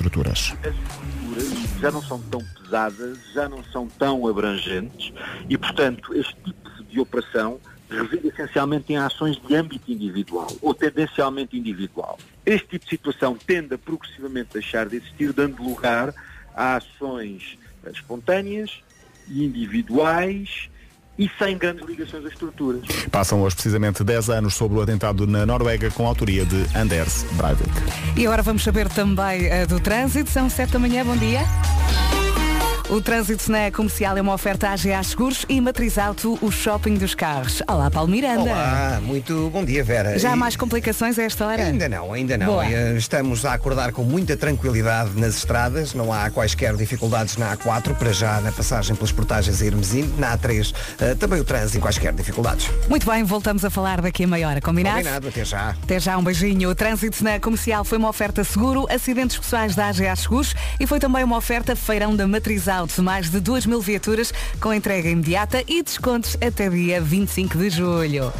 estruturas. As estruturas já não são tão pesadas, já não são tão abrangentes e, portanto, este tipo de operação reside essencialmente em ações de âmbito individual ou tendencialmente individual. Este tipo de situação tende a progressivamente deixar de existir, dando lugar a ações espontâneas e individuais e sem grandes ligações às estruturas. Passam hoje precisamente 10 anos sobre o atentado na Noruega com a autoria de Anders Breivik. E agora vamos saber também uh, do trânsito. São 7 da manhã, bom dia. O trânsito na comercial é uma oferta AGA Seguros e Matriz Auto, o shopping dos carros. Olá, Paulo Miranda. Olá, muito bom dia, Vera. Já há E- mais complicações a esta hora? Ainda não, ainda não. Boa. Eh, Estamos a acordar com muita tranquilidade nas estradas, não há quaisquer dificuldades na A4, para já na passagem pelas portagens a Hermesino, na A3 eh, também o trânsito quaisquer dificuldades. Muito bem, voltamos a falar daqui a meia hora, combinado? Combinado, até já. Até já, um beijinho. O trânsito na comercial foi uma oferta seguro, acidentes pessoais da AGA Seguros e foi também uma oferta feirão da Matriz Auto. Mais de 2 mil viaturas com entrega imediata e descontos até dia 25 de julho.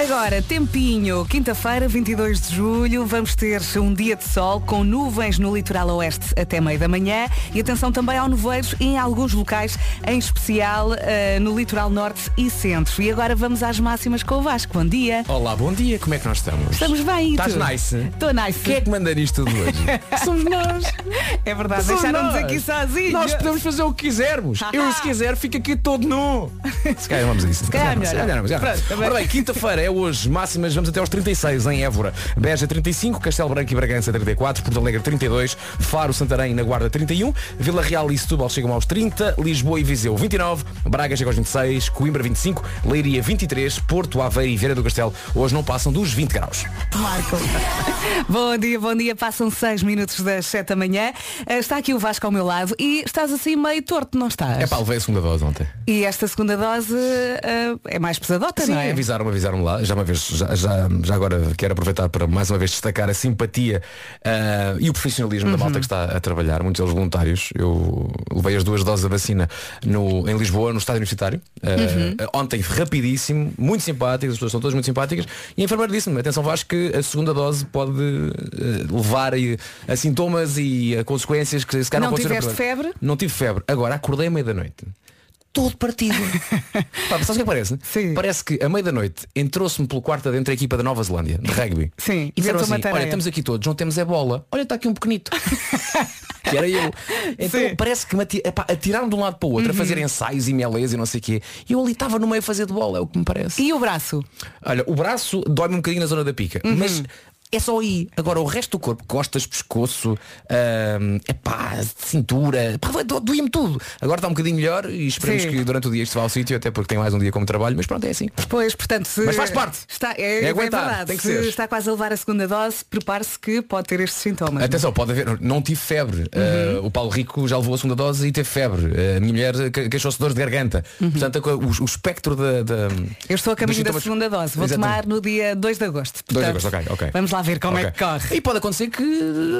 Agora, tempinho, quinta-feira, 22 de julho, vamos ter um dia de sol com nuvens no litoral oeste até meio da manhã e atenção também ao nevoeiros em alguns locais, em especial eh, no litoral norte e centro. E agora vamos às máximas com o Vasco. Bom dia. Olá, bom dia, como é que nós estamos? Estamos bem, Estás nice? Estou nice. Quem é que manda nisto tudo hoje? Somos nós. É verdade, deixaram-nos aqui sozinhos. Nós podemos fazer o que quisermos. Eu, se quiser, fico aqui todo nu. Se calhar vamos a isso. Se calhar melhor não. Pronto, também. Ora bem, quinta-feira é hoje, máximas, vamos até aos 36 em Évora. Beja 35, Castelo Branco e Bragança 34, Porto Alegre 32, Faro, Santarém na Guarda 31, Vila Real e Setúbal chegam aos 30, Lisboa e Viseu 29, Braga chega aos 26, Coimbra 25, Leiria 23, Porto, Aveiro e Vieira do Castelo hoje não passam dos 20 graus. Marco. bom dia, bom dia. Passam 6 minutos das 7 da manhã. Eh, Está aqui o Vasco ao meu lado e estás assim meio torto, não estás? É pá, levei a segunda dose ontem. E esta segunda dose eh, é mais pesadota, Sim, não é? avisaram-me, avisaram-me lá. Já uma vez, já, já, já agora quero aproveitar para mais uma vez destacar a simpatia ah, e o profissionalismo da Uhum. malta que está a trabalhar, muitos deles voluntários. Eu levei as duas doses da vacina no, em Lisboa, no estádio universitário. Ah, Uhum. Ontem rapidíssimo, muito simpáticas, as pessoas são todas muito simpáticas. E a enfermeira disse-me, atenção Vasco, que a segunda dose pode levar a, a sintomas e a consequências que se calhar Não não, pode tiveste febre? Não tive febre. Agora acordei à meia da noite. Todo partido. Pá, sabes o que é que parece? Parece que a meia da noite entrou-se-me pelo quarto adentro a equipa da Nova Zelândia, de rugby. Sim, E disseram assim, olha, estamos aqui todos, não temos é bola. Olha, está aqui um pequenito. que era eu. Então Sim. parece que me atiraram de um lado para o outro Uhum. a fazer ensaios e melés e não sei o quê. E eu ali estava no meio a fazer de bola, é o que me parece. E o braço? Olha, o braço dói-me um bocadinho na zona da pica, Uhum. mas é só aí. Agora o resto do corpo, costas, pescoço, é pá, cintura, pá, do- doía-me tudo. Agora está um bocadinho melhor e esperemos Sim. que durante o dia isto vá ao sítio, até porque tem mais um dia como trabalho, mas pronto, é assim. Pois, portanto, se Mas faz parte. Está, é, É é aguentar, verdade. tem que se ser. está quase a levar a segunda dose, prepare-se que pode ter estes sintomas. Atenção, pode haver, não tive febre. Uhum. Uh, o Paulo Rico já levou a segunda dose e teve febre. Uh, a minha mulher que- queixou-se de dor de garganta. Portanto, a co- o, o espectro da. da Uhum. Eu estou a caminho da segunda dose. Vou Exatamente. tomar no dia 2 de agosto. 2 de Portanto, agosto, ok, ok. Vamos lá ver como é Ok. que corre. E pode acontecer que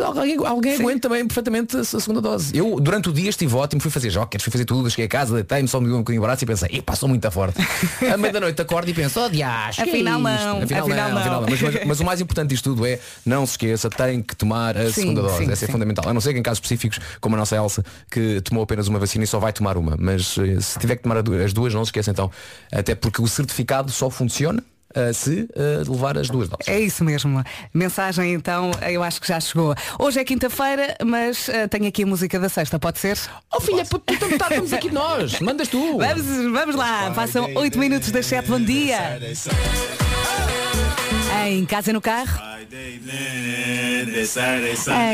alguém, alguém aguente também perfeitamente a a segunda dose. Eu, durante o dia, estive ótimo, fui fazer jockets, fui fazer tudo, cheguei a casa, deitei-me, só me deu um bocadinho de braço e pensei, e passou muito forte. à meia da noite acordo e penso, oh dias, que é Afinal afinal, afinal não. afinal não. Mas, mas- mas o mais importante disto tudo é, não se esqueça, tem que tomar a Sim, segunda dose. sim, Essa é sim. fundamental. A não ser que em casos específicos, como a nossa Elsa, que tomou apenas uma vacina e só vai tomar uma. Mas eh, se tiver que tomar a as duas, não se esqueça então. Até porque o certificado só funciona eh, se eh, levar as duas doses. É isso mesmo. Mensagem então, eu acho que já chegou. Hoje é quinta-feira, mas eh, tenho aqui a música da sexta, pode ser? Oh filha, então tá, estamos aqui nós. Mandas tu. Vamos, vamos lá, passam 8 minutos das 7, bom dia. Em casa e no carro,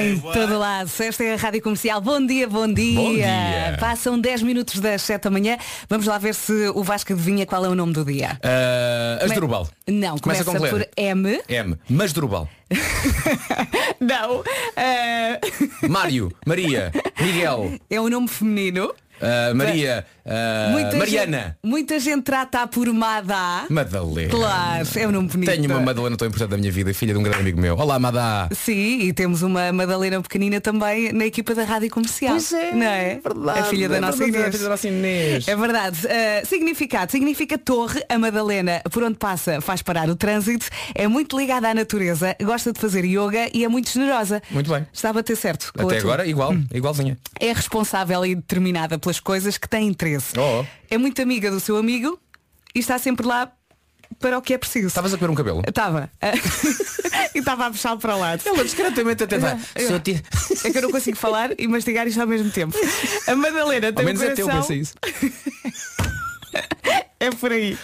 em todo lado. Esta é a Rádio Comercial. Bom dia, bom dia. Bom dia. Passam 10 minutos das 7 da manhã. Vamos lá ver se o Vasco adivinha qual é o nome do dia. Uh, Asdrubal. Não, começa, Começa com por. M. M. Masdrubal. Não. eh, Mário. Maria. Miguel. é um nome feminino. Ah, Maria. ah, Muita Mariana. Gente, muita gente trata por Madá. Madalena. Claro, é um nome bonito. Tenho uma Madalena tão importante da minha vida, filha de um grande amigo meu. Olá, Madá. Sim, e temos uma Madalena pequenina também na equipa da Rádio Comercial. Pois é, não é? verdade, a filha da é nossa verdade, Inês. a filha da nossa Inês. É verdade. Uh, significado. Significa torre. A Madalena, por onde passa, faz parar o trânsito. É muito ligada à natureza, gosta de fazer yoga e é muito generosa. Muito bem. Está a bater certo. Até tua. agora, igual, igualzinha. É responsável e determinada pelas coisas que tem interesse. Oh. É muito amiga do seu amigo e está sempre lá para o que é preciso. Estavas a comer um cabelo? Estava. e estava a puxar para o lado. Ela discretamente até vai. Eu- te- É que eu não consigo falar e mastigar isto ao mesmo tempo. A Madalena tem Ao menos um é teu, coração... pensa isso. É por aí.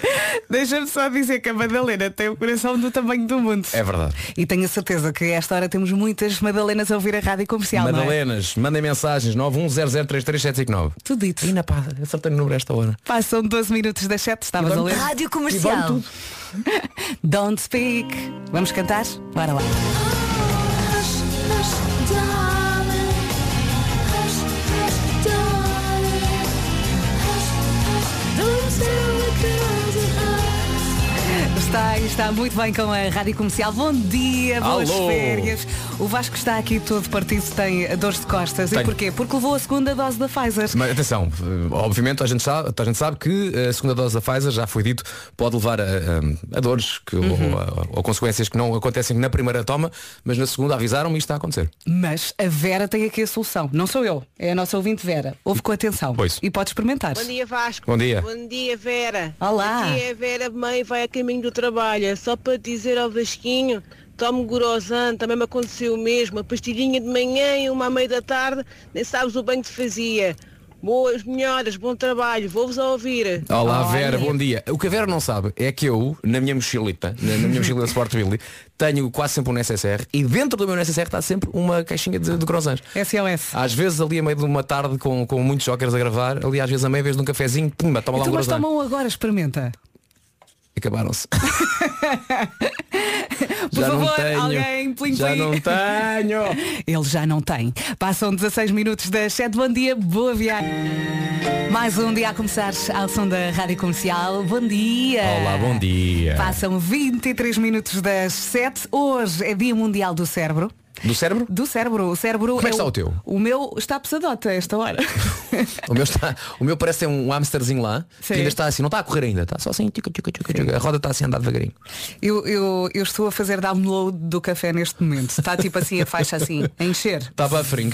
Deixa-me só dizer que a Madalena tem o coração do tamanho do mundo. É verdade. E tenho a certeza que a esta hora temos muitas Madalenas a ouvir a rádio comercial. não é? Madalenas, mandem mensagens 910033759. Tudo dito. E na pá, acertei no número esta hora. Passam 12 minutos das 7, estavas a ler. Rádio Comercial. Don't speak. Vamos cantar? Bora lá. Está, está muito bem com a Rádio Comercial. Bom dia, boas Alô. férias. O Vasco está aqui todo partido, tem dores de costas. E Tenho. porquê? Porque levou a segunda dose da Pfizer. Mas atenção, obviamente a gente, sabe, a gente sabe que a segunda dose da Pfizer, já foi dito, pode levar a, a- a dores que, ou, a- ou consequências que não acontecem na primeira toma, mas na segunda avisaram-me e isto está a acontecer. Mas a Vera tem aqui a solução. Não sou eu, é a nossa ouvinte Vera. Ouve com atenção. Pois. E pode experimentar. Bom dia Vasco. Bom dia. Bom dia Vera. Olá. Aqui é a Vera mãe vai a caminho do trabalho. É Só para dizer ao Vasquinho, tome Gorosan, também me aconteceu o mesmo. Uma pastilhinha de manhã e uma à meia da tarde, nem sabes o bem que te fazia. Boas melhoras, bom trabalho, vou-vos a ouvir. Olá Olha. Vera, bom dia. O que a Vera não sabe é que eu, na minha mochilita, na, na minha mochila Sport Billy, tenho quase sempre um necessaire e dentro do meu necessaire está sempre uma caixinha de, de croissants. SOS. Às vezes ali a meio de uma tarde com, com muitos jokers a gravar, ali às vezes a meia vez de um cafezinho, pumba, toma lá um Então, mas croissant. tomam agora, experimenta. Acabaram-se. Por favor, alguém, plim, Já plim. não tenho. Ele já não tem. Passam 16 minutos das 7. Bom dia, boa viagem. Mais um dia a começar ao som da Rádio Comercial. Bom dia. Olá, bom dia. Passam 23 minutos das 7. Hoje é Dia Mundial do Cérebro. Do cérebro? Do cérebro. O cérebro Como é que está o, o teu? O meu está pesadota a esta hora. O meu, está, o meu parece um hamsterzinho lá Sim. que ainda está assim, não está a correr ainda, está só assim, tica, tica, tica, tica. a roda está assim a andar devagarinho. Eu, eu, eu estou a fazer download do café neste momento. Está tipo assim a faixa assim, a encher. Está fring.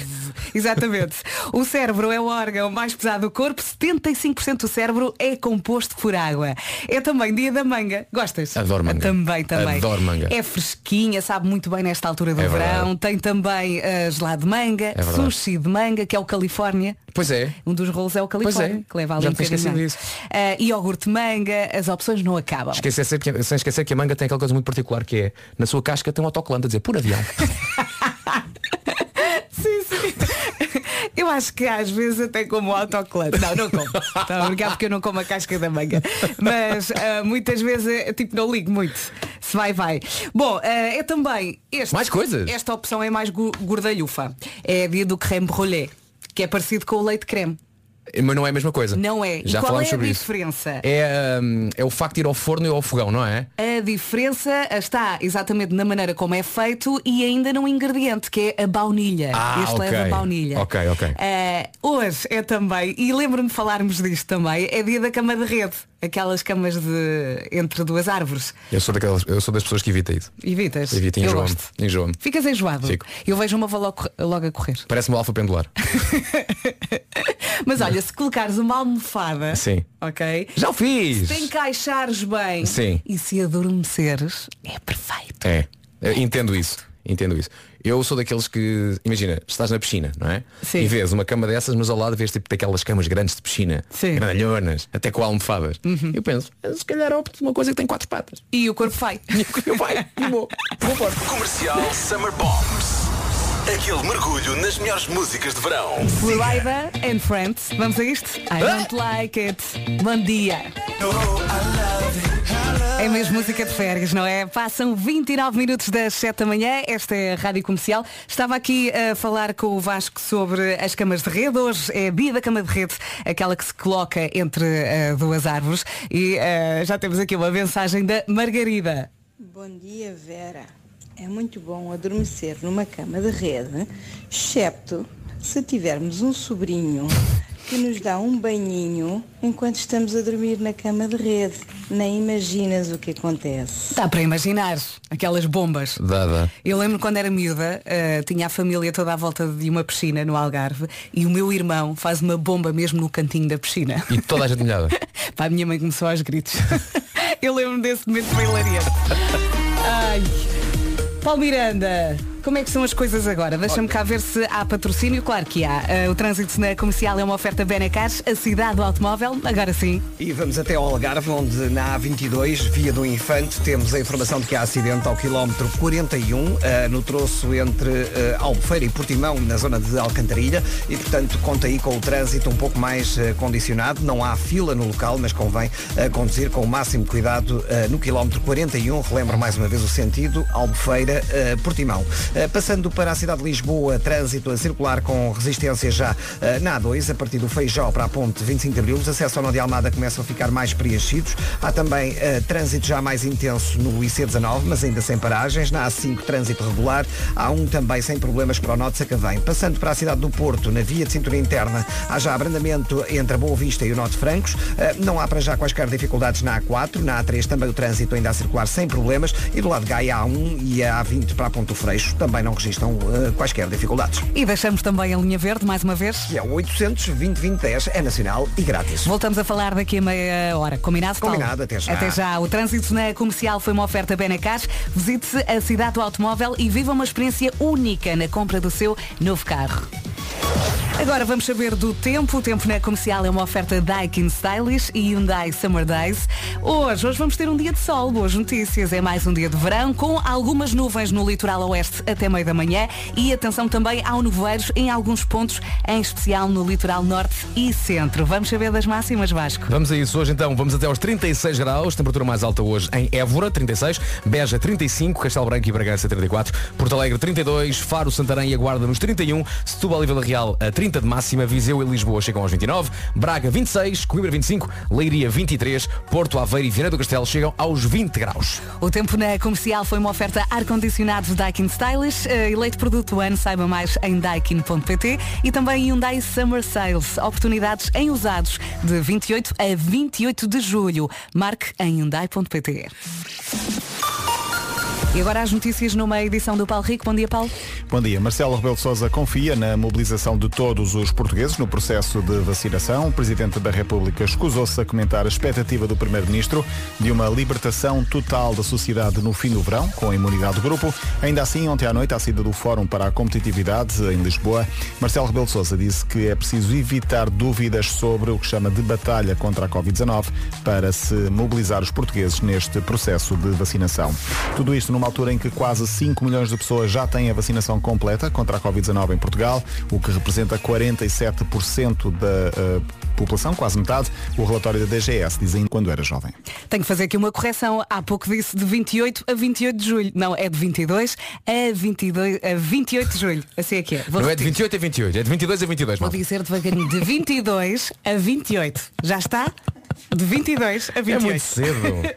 Exatamente. O cérebro é o órgão mais pesado do corpo. 75% do cérebro é composto por água. É também dia da manga. Gostas? Adoro manga. Também, também. Adoro manga. É fresquinha, sabe muito bem nesta altura do É verão. verdade. Tem também uh, gelado de manga, verdade. sushi de manga, que é o Califórnia. Pois é. Um dos rolos é o Califórnia, Pois é. que leva ali Já um bocadinho mais. Uh, iogurte de manga, as opções não acabam. Esquecer sem esquecer que a manga tem aquela coisa muito particular que é na sua casca tem um autocolante a dizer por avião. Sim, sim. Eu acho que às vezes até como autocolante. Não, não como. Está a brincar porque eu não como a casca da manga. Mas ah, muitas vezes é, tipo não ligo muito. Se vai, vai. Bom, ah, é também este. Mais coisas? Esta opção é mais gordalhufa. É dia do creme brûlée, que é parecido com o leite creme. Mas não é a mesma coisa. Não é. E Já qual falámos é a sobre diferença? isso. É, hum, é o facto de ir ao forno e ao fogão, não é? A diferença está exatamente na maneira como é feito e ainda num ingrediente, que é a baunilha. Ah, este ok. leva baunilha. Ok, ok. Eh, hoje é também, e lembro-me de falarmos disto também, é dia da cama de rede. Aquelas camas de entre duas árvores. Eu sou, daquelas, eu sou das pessoas que evita isso. Evitas? Evita, enjoa-me. Enjoa-me. Ficas enjoado. Fico. Eu vejo uma logo, logo a correr. Parece-me o alfa pendular. Mas olha, se colocares uma almofada, Sim. ok? Já o fiz! Se encaixares bem Sim. e se adormeceres, é perfeito. É, eu entendo isso, entendo isso. Eu sou daqueles que, imagina, estás na piscina, não é? Sim. E vês uma cama dessas, mas ao lado vês tipo daquelas camas grandes de piscina, Sim. Uhum. grandalhonas, até com almofadas. Eu penso, se calhar opto uma coisa que tem quatro patas. E o corpo vai. Eu vai, e vou. Vou embora. Comercial Summer Bombs. Aquele mergulho nas melhores músicas de verão. Florida and Friends. Vamos a isto? I don't like it. Bom dia. É mesmo música de férias, não é? Passam 29 minutos das 7 da manhã, esta é a Rádio Comercial. Estava aqui a falar com o Vasco sobre as camas de rede. Hoje é a dia da cama de rede, aquela que se coloca entre uh, duas árvores. E uh, já temos aqui uma mensagem da Margarida. Bom dia, Vera. É muito bom adormecer numa cama de rede, excepto se tivermos um sobrinho que nos dá um banhinho enquanto estamos a dormir na cama de rede. Nem imaginas o que acontece. Dá para imaginar aquelas bombas. Dá, dá. Eu lembro quando era miúda, uh, tinha a família toda à volta de uma piscina no Algarve e o meu irmão faz uma bomba mesmo no cantinho da piscina. E toda a gente molhada. Pá, a minha mãe começou aos gritos. Eu lembro desse momento bem hilariante. Ai. Paulo Miranda, como é que são as coisas agora? Deixa-me cá ver se há patrocínio. Claro que há. Uh, o trânsito na comercial é uma oferta Benecars, a cidade do automóvel, agora sim. E vamos até ao Algarve, onde na A22, via do Infante, temos a informação de que há acidente ao quilómetro 41, uh, no troço entre uh, Albufeira e Portimão, na zona de Alcantarilha, e portanto conta aí com o trânsito um pouco mais uh, condicionado. Não há fila no local, mas convém conduzir com o máximo cuidado no quilómetro 41. Relembro mais uma vez o sentido, Albufeira-Portimão. Eh, passando para a cidade de Lisboa, trânsito a circular com resistência já eh, na A2, a partir do Feijó para a ponte 25 de Abril. Os acessos ao Nó de Almada começam a ficar mais preenchidos. Há também uh, trânsito já mais intenso no IC19, mas ainda sem paragens. Na A5, trânsito regular. Há um também sem problemas para o Nó de Sacavém. Passando para a cidade do Porto, na via de cintura interna, há já abrandamento entre a Boa Vista e o Nó de Francos. Não há para já quaisquer dificuldades na A4. Na A3 também o trânsito ainda a circular sem problemas. E do lado de Gaia, a A1 e a A20 para a Ponto Freixo também não registram uh, quaisquer dificuldades. E deixamos também a linha verde, mais uma vez. Que é o 800 2010 é nacional e grátis. Voltamos a falar daqui a meia hora. Combinado, Paulo? Combinado, até já. Até já. O trânsito na comercial foi uma oferta Benacar. Visite-se a cidade do automóvel e viva uma experiência única na compra do seu novo carro. Agora vamos saber do tempo. O tempo na comercial é uma oferta Daikin Stylish e Hyundai Summer Days. Hoje, hoje vamos ter um dia de sol. Boas notícias. É mais um dia de verão com algumas nuvens no litoral oeste até meio da manhã e atenção também ao nevoeiros em alguns pontos, em especial no litoral norte e centro. Vamos saber das máximas, Vasco. Vamos a isso hoje então. Vamos até aos 36 graus. Temperatura mais alta hoje em Évora, 36. Beja, 35. Castelo Branco e Bragança, 34. Porto Alegre, 32. Faro, Santarém e a Guarda nos 31. Setúbal e Vila Real, a 30 de máxima. Viseu e Lisboa chegam aos 29. Braga, 26. Coimbra, 25. Leiria, 23. Porto, Aveiro e Viana do Castelo chegam aos 20 graus. O tempo na comercial foi uma oferta ar-condicionado Daikin Stylish. Uh, eleito produto do ano, saiba mais em daikin.pt e também Hyundai Summer Sales. Oportunidades em usados de 28 a 28 de julho. Marque em hyundai.pt. E agora as notícias numa edição do Paulo Rico. Bom dia, Paulo. Bom dia. Marcelo Rebelo Sousa confia na mobilização de todos os portugueses no processo de vacinação. O Presidente da República escusou-se a comentar a expectativa do Primeiro-Ministro de uma libertação total da sociedade no fim do verão, com a imunidade do grupo. Ainda assim, ontem à noite, à saída do Fórum para a Competitividade em Lisboa, Marcelo Rebelo Sousa disse que é preciso evitar dúvidas sobre o que chama de batalha contra a Covid-19 para se mobilizar os portugueses neste processo de vacinação. Tudo isto numa altura em que quase 5 milhões de pessoas já têm a vacinação completa contra a Covid-19 em Portugal, o que representa 47% da uh, população, quase metade. O relatório da DGS dizem quando era jovem. Tenho que fazer aqui uma correção. Há pouco disse de 28 a 28 de julho. Não, é de 22 a, 22, a 28 de julho. Assim é que é. Vou Não repetir. é de 28 a 28, é de 22 a 22. Vou dizer devagarinho. De 22 a 28. Já está? De 22 a 28. É muito cedo.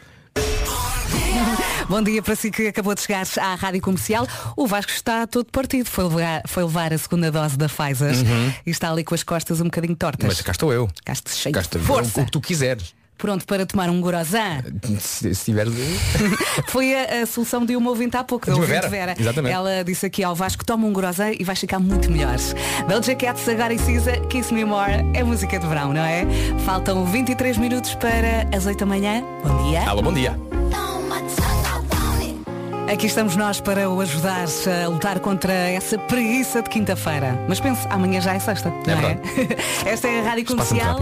Bom dia para si que acabou de chegar à Rádio Comercial. O Vasco está todo partido. Foi levar, foi levar a segunda dose da Pfizer uhum. e está ali com as costas um bocadinho tortas. Mas cá estou eu. Cá estou cheio cá estou, de força. O que tu quiseres. Pronto para tomar um gorozã. Se, se tiver... Foi a, a, solução de uma ouvinte há pouco, da ouvinte Vera. Vera. Exatamente. Ela disse aqui ao Vasco, toma um gorozã e vai ficar muito melhor. Doja Cats, agora e Cisa, Kiss Me More, é música de verão, não é? Faltam 23 minutos para as 8 da manhã. Bom dia. Alô, bom dia. Aqui estamos nós para o ajudar a lutar contra essa preguiça de quinta-feira. Mas pense, amanhã já é sexta. não verdade. esta é a Rádio Comercial.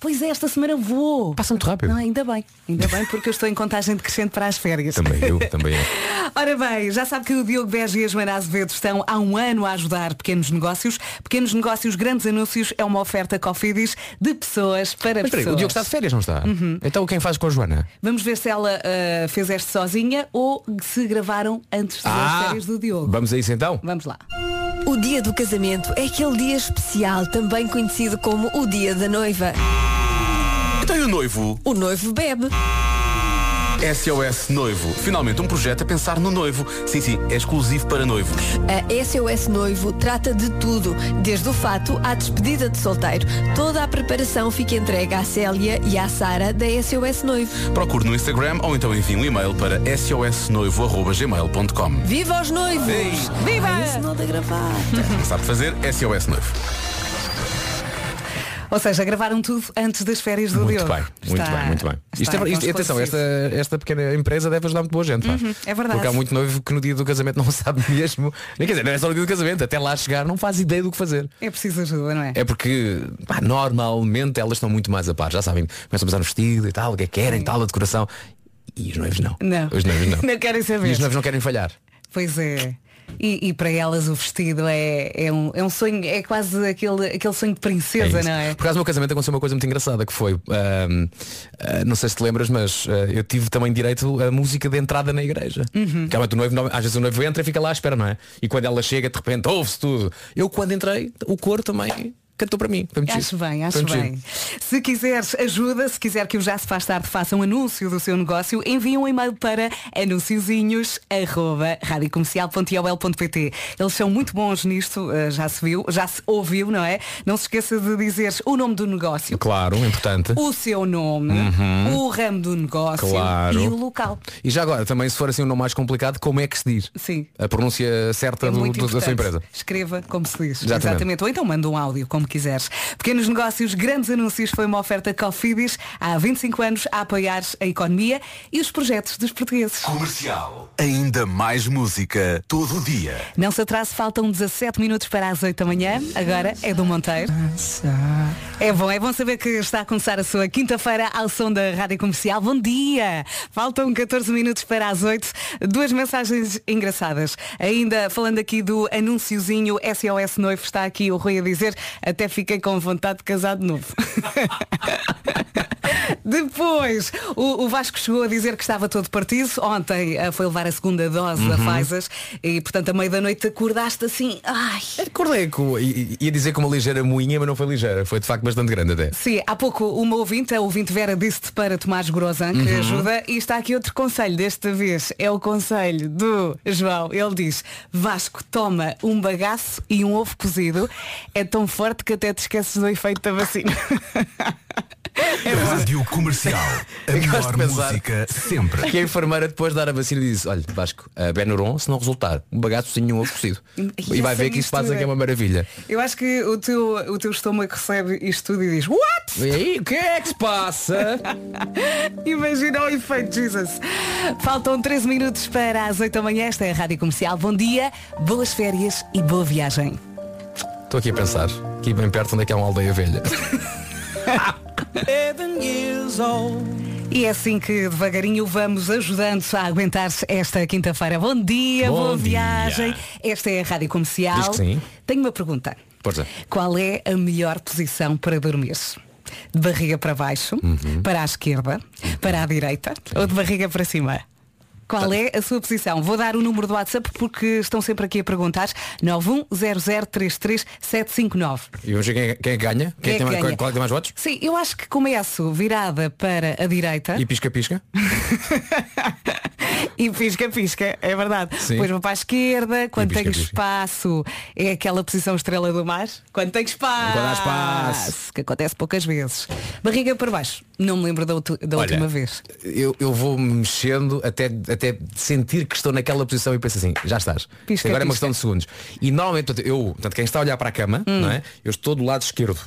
Pois é, esta semana vou. Passa muito rápido. Não, ainda bem, ainda bem, porque eu estou em contagem decrescente para as férias. Também eu, também eu. Ora bem, já sabe que o Diogo Beja e a Joana Azevedo estão há um ano a ajudar pequenos negócios. Pequenos negócios, grandes anúncios é uma oferta Cofidis de pessoas para Mas peraí, pessoas. o Diogo está de férias, não está? Então quem faz com a Joana? Vamos ver se ela ah, fez este sozinha ou se gravaram antes das férias do Diogo. vamos a isso então? Vamos lá. O dia do casamento é aquele dia especial, também conhecido como o dia da noiva. Então e o noivo? O noivo bebe. SOS Noivo. Finalmente um projeto a pensar no noivo. Sim, sim, é exclusivo para noivos. A SOS Noivo trata de tudo, desde o fato à despedida de solteiro. Toda a preparação fica entregue à Célia e à Sara da SOS Noivo. Procure no Instagram ou então envie um e-mail para sosnoivo.gmail.com. Viva os noivos! Ei. Viva! Ai, o sinal da gravata. Sabe fazer? SOS Noivo. Ou seja, gravaram tudo antes das férias do Muito Diogo. bem, muito Está- bem, muito bem. Isto é, isto- atenção, esta, esta pequena empresa deve ajudar muito boa gente. Uhum, é verdade. Porque há muito noivo que no dia do casamento não sabe mesmo. Nem quer dizer, não é só no dia do casamento, até lá chegar não faz ideia do que fazer. É preciso ajuda, não é? É porque pá, normalmente elas estão muito mais a par, já sabem, começam a pensar no vestido e tal, o que é que querem, tal, a decoração. E os noivos não. Não. Os noivos não. Não querem saber. E os noivos não querem falhar. Pois é. E, e para elas o vestido é, é, um, é um sonho, é quase aquele, aquele sonho de É princesa, isso. não é? Por causa do meu casamento aconteceu uma coisa muito engraçada que foi, ah, não sei se te lembras, mas ah, eu tive também direito a música de entrada na igreja. Uhum. Que o noivo, às vezes o noivo entra e fica lá à espera, não é? E quando ela chega, de repente, ouve-se tudo. Eu quando entrei, o coro também cantou para mim. Acho bem, acho bem. Se quiseres ajuda, se quiser que o Já se faz tarde faça um anúncio do seu negócio, envie um e-mail para anunciozinhos.radiocomercial.ol.pt Eles são muito bons nisto, eh, já se viu, já se ouviu, não é? Não se esqueça de dizer o nome do negócio, Claro, importante. o seu nome, o ramo do negócio Uhum. Claro. e o local. E já agora, também se for assim um nome mais complicado, como é que se diz? Sim. A pronúncia certa É do- do- da sua empresa. Escreva como se diz. Exatamente. Ou então manda um áudio, como quiseres. Pequenos negócios, grandes anúncios foi uma oferta Cofidis há 25 anos a apoiar a economia e os projetos dos portugueses. Comercial. Ainda mais música todo o dia. Não se atrase, faltam 17 minutos para as 8 da manhã. Agora é do Monteiro. É bom, é bom saber que está a começar a sua quinta-feira ao som da Rádio Comercial. Bom dia! Faltam 14 minutos para as 8. Duas mensagens engraçadas. Ainda falando aqui do anúnciozinho SOS Noivo, está aqui o Rui a dizer, até fiquei com vontade de casar de novo. Depois, o, o Vasco chegou a dizer que estava todo partido. Ontem eh, foi levar a segunda dose da Pfizer e, portanto, a meio da noite acordaste assim. Ai. Acordei com, ia dizer com uma ligeira moinha, mas não foi ligeira. Foi de facto bastante grande até. Sim, há pouco uma ouvinte, a ouvinte Vera, disse-te para tomares Grosan, que ajuda, e está aqui outro conselho, desta vez é o conselho do João. Ele diz, Vasco, toma um bagaço e um ovo cozido, é tão forte que até te esqueces do efeito da vacina. Rádio Comercial. A melhor música sempre. Que a enfermeira depois de dar a vacina disse, olha, Vasco, a Benuron, se não resultar, um bagaço e um ovo cozido. E E vai ver que isso passa mistura? que é uma maravilha. Eu acho que o teu, o teu estômago recebe isto tudo e diz, what? E aí, o que é que se passa? Imagina o efeito, Jesus. Faltam 13 minutos para as 8 da manhã. Esta é a Rádio Comercial. Bom dia, boas férias e boa viagem. Estou aqui a pensar, aqui bem perto onde é que há uma aldeia velha. E é assim que devagarinho vamos ajudando a aguentar esta quinta-feira. Bom dia, Bom boa dia. viagem. Esta é a Rádio Comercial. Diz que sim. Tenho uma pergunta. Força. Qual é a melhor posição para dormir? De barriga para baixo, Uhum. para a esquerda, para a direita ou de barriga para cima? Qual é a sua posição? Vou dar o número do WhatsApp porque estão sempre aqui a perguntar. 910033759. E vamos ver quem, é- quem é que ganha? Quem é tem que mais, ganha? Qual é que tem mais votos? Sim, eu acho que começo virada para a direita E pisca-pisca? e pisca-pisca, é verdade. Sim. Depois vou para a esquerda, quando tenho pisca-pisca. espaço, é aquela posição estrela do mar. Quando tenho espaço. Quando espaço. Que acontece poucas vezes. Barriga para baixo. Não me lembro da, da Olha, última vez. Eu, eu vou mexendo até, até sentir que estou naquela posição e penso assim, já estás. Pisca, Agora é uma pisca. questão de segundos. E normalmente eu, portanto, quem está a olhar para a cama, Hum. não é? Eu estou do lado esquerdo.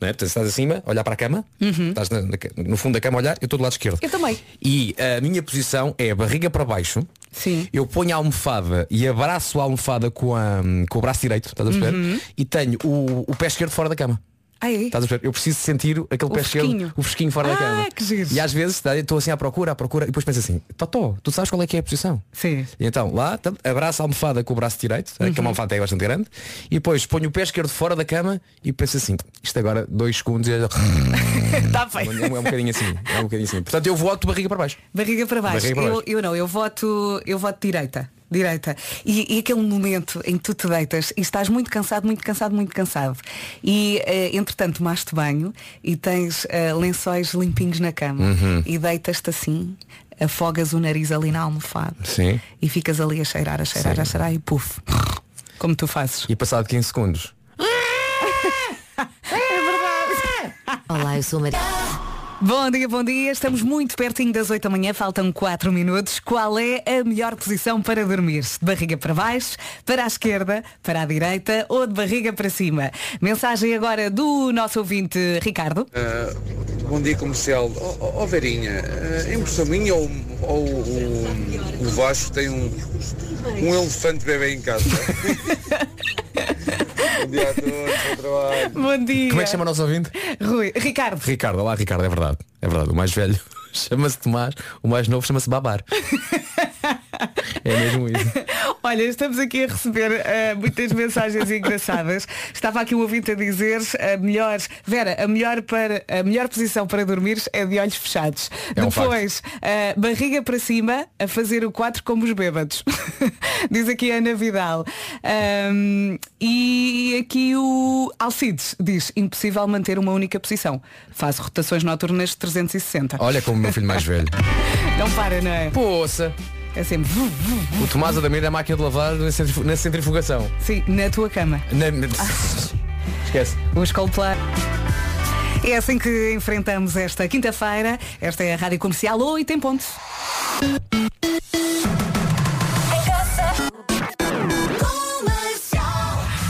Não é? Portanto, estás acima, olhar para a cama, estás na- na no fundo da cama a olhar, eu estou do lado esquerdo. Eu também. E a minha posição é barriga para baixo. Sim. Eu ponho a almofada e abraço a almofada com, a, com o braço direito, estás a perceber? Uhum. E tenho o, o pé esquerdo fora da cama. Ah, é? Estás a perceber? Eu preciso sentir aquele O pé esquerdo, o fresquinho fora Ah, da cama. E às vezes tá, eu estou assim à procura, à procura, e depois penso assim, Totó, tu sabes qual é que é a posição? Sim. E então lá, abraço a almofada com o braço direito, Uhum. que é uma almofada até bastante grande, e depois ponho o pé esquerdo fora da cama e penso assim, isto agora dois segundos e Está é feito. um, é um bocadinho assim. É um bocadinho assim. Portanto eu voto barriga para baixo. Barriga para baixo. Barriga para eu, baixo. eu não, eu voto, eu voto direita. Direita. E, e aquele momento em que tu te deitas e estás muito cansado, muito cansado, muito cansado. E eh, entretanto tomaste banho e tens eh, lençóis limpinhos na cama Uhum. e deitas-te assim, afogas o nariz ali na almofada Sim. e ficas ali a cheirar, a cheirar, Sim. a cheirar e puf. Como tu fazes. E passado 15 segundos. Olá, eu sou Maria. Bom dia, bom dia. Estamos muito pertinho das 8 da manhã, faltam 4 minutos. Qual é a melhor posição para dormir? De barriga para baixo, para a esquerda, para a direita ou de barriga para cima? Mensagem agora do nosso ouvinte Ricardo. Ah, bom dia comercial. Ó oh, Verinha, ah, impressão minha ou, ou o, o Vasco tem um, um elefante bebê em casa? bom dia a todos, bom trabalho. Bom dia. Como é que chama o nosso ouvinte? Rui, Ricardo. Ricardo, olá Ricardo, é verdade. É verdade. O mais velho chama-se Tomás, o mais novo chama-se Babar. É mesmo isso. Olha, estamos aqui a receber eh, muitas mensagens engraçadas. Estava aqui um ouvinte a dizer a melhor, Vera, a melhor, para, a melhor posição para dormir é de olhos fechados. É um Depois, eh, barriga para cima, a fazer o 4 como os bêbados. diz aqui a Ana Vidal. Ahm, e aqui o Alcides diz, impossível manter uma única posição. Faço rotações noturnas de 360. Olha como o meu filho mais velho. Não para, não é? Poça! É sempre. O Tomás Adamir é a máquina de lavar na centrifu- na centrifugação. Sim, na tua cama. Na- na- Esquece. Os Coldplay. É assim que enfrentamos esta quinta-feira. Esta é a Rádio Comercial 8 em ponto.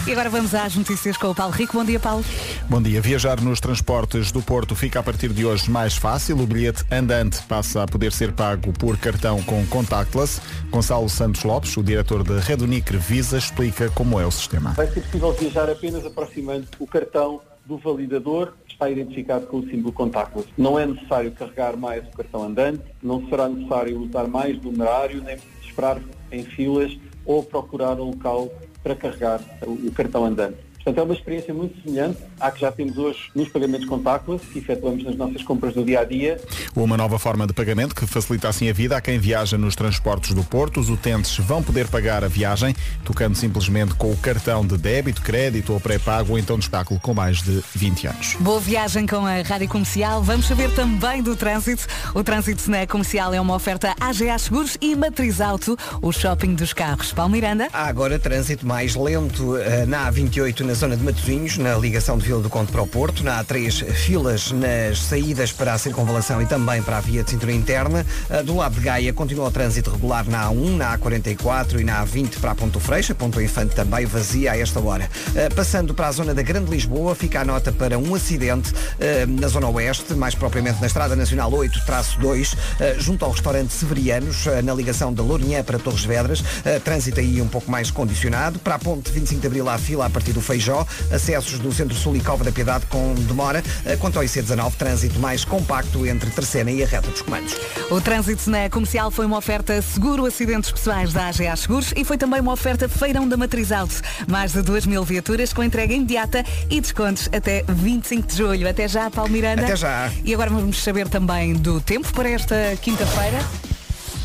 E agora vamos às notícias com o Paulo Rico. Bom dia, Paulo. Bom dia. Viajar nos transportes do Porto fica a partir de hoje mais fácil. O bilhete andante passa a poder ser pago por cartão com contactless. Gonçalo Santos Lopes, o diretor da Red Unicre Visa, explica como é o sistema. Vai ser possível viajar apenas aproximando o cartão do validador que está identificado com o símbolo contactless. Não é necessário carregar mais o cartão andante, não será necessário usar mais do numerário, nem esperar em filas ou procurar um local para carregar o cartão andante. Portanto, é uma experiência muito semelhante à que já temos hoje nos pagamentos contactless, que efetuamos nas nossas compras do dia a dia Uma nova forma de pagamento que facilita assim a vida a quem viaja nos transportes do Porto. Os utentes vão poder pagar a viagem tocando simplesmente com o cartão de débito, crédito ou pré-pago ou então de espetáculo com mais de 20 anos. Boa viagem com a Rádio Comercial. Vamos saber também do trânsito. O trânsito na comercial é uma oferta AGA Seguros e Matriz Auto, o shopping dos carros. Paulo Miranda. Há agora trânsito mais lento eh, na A28 na zona de Matosinhos, na ligação de Vila do Conde para o Porto, na A3 filas nas saídas para a circunvalação e também para a via de cintura interna. Eh, Do lado de Gaia continua o trânsito regular na A1, na A44 e na A20 para a Ponto Freixo, Ponto Infante também vazia a esta hora. Eh, Passando para a zona da Grande Lisboa, fica a nota para um acidente eh, na zona oeste, mais propriamente na Estrada Nacional 8-2, eh, junto ao restaurante Severianos, na ligação da Lourinhã para Torres Vedras. Trânsito aí um pouco mais condicionado. Para a ponte 25 de Abril há fila a partir do Feijó. Acessos do Centro-Sul e Cova da Piedade com demora. Eh, Quanto ao IC19, trânsito mais compacto entre Terceira e a reta dos comandos. O trânsito na comercial foi uma oferta seguro acidentes pessoais da AGA Seguros e foi também uma oferta feirão da Matriz Auto. Mais de 2 mil viaturas com entrega imediata e descontos até 25 de julho. Até já, Paulo Miranda. Até já. E agora vamos saber também do tempo para esta quinta-feira.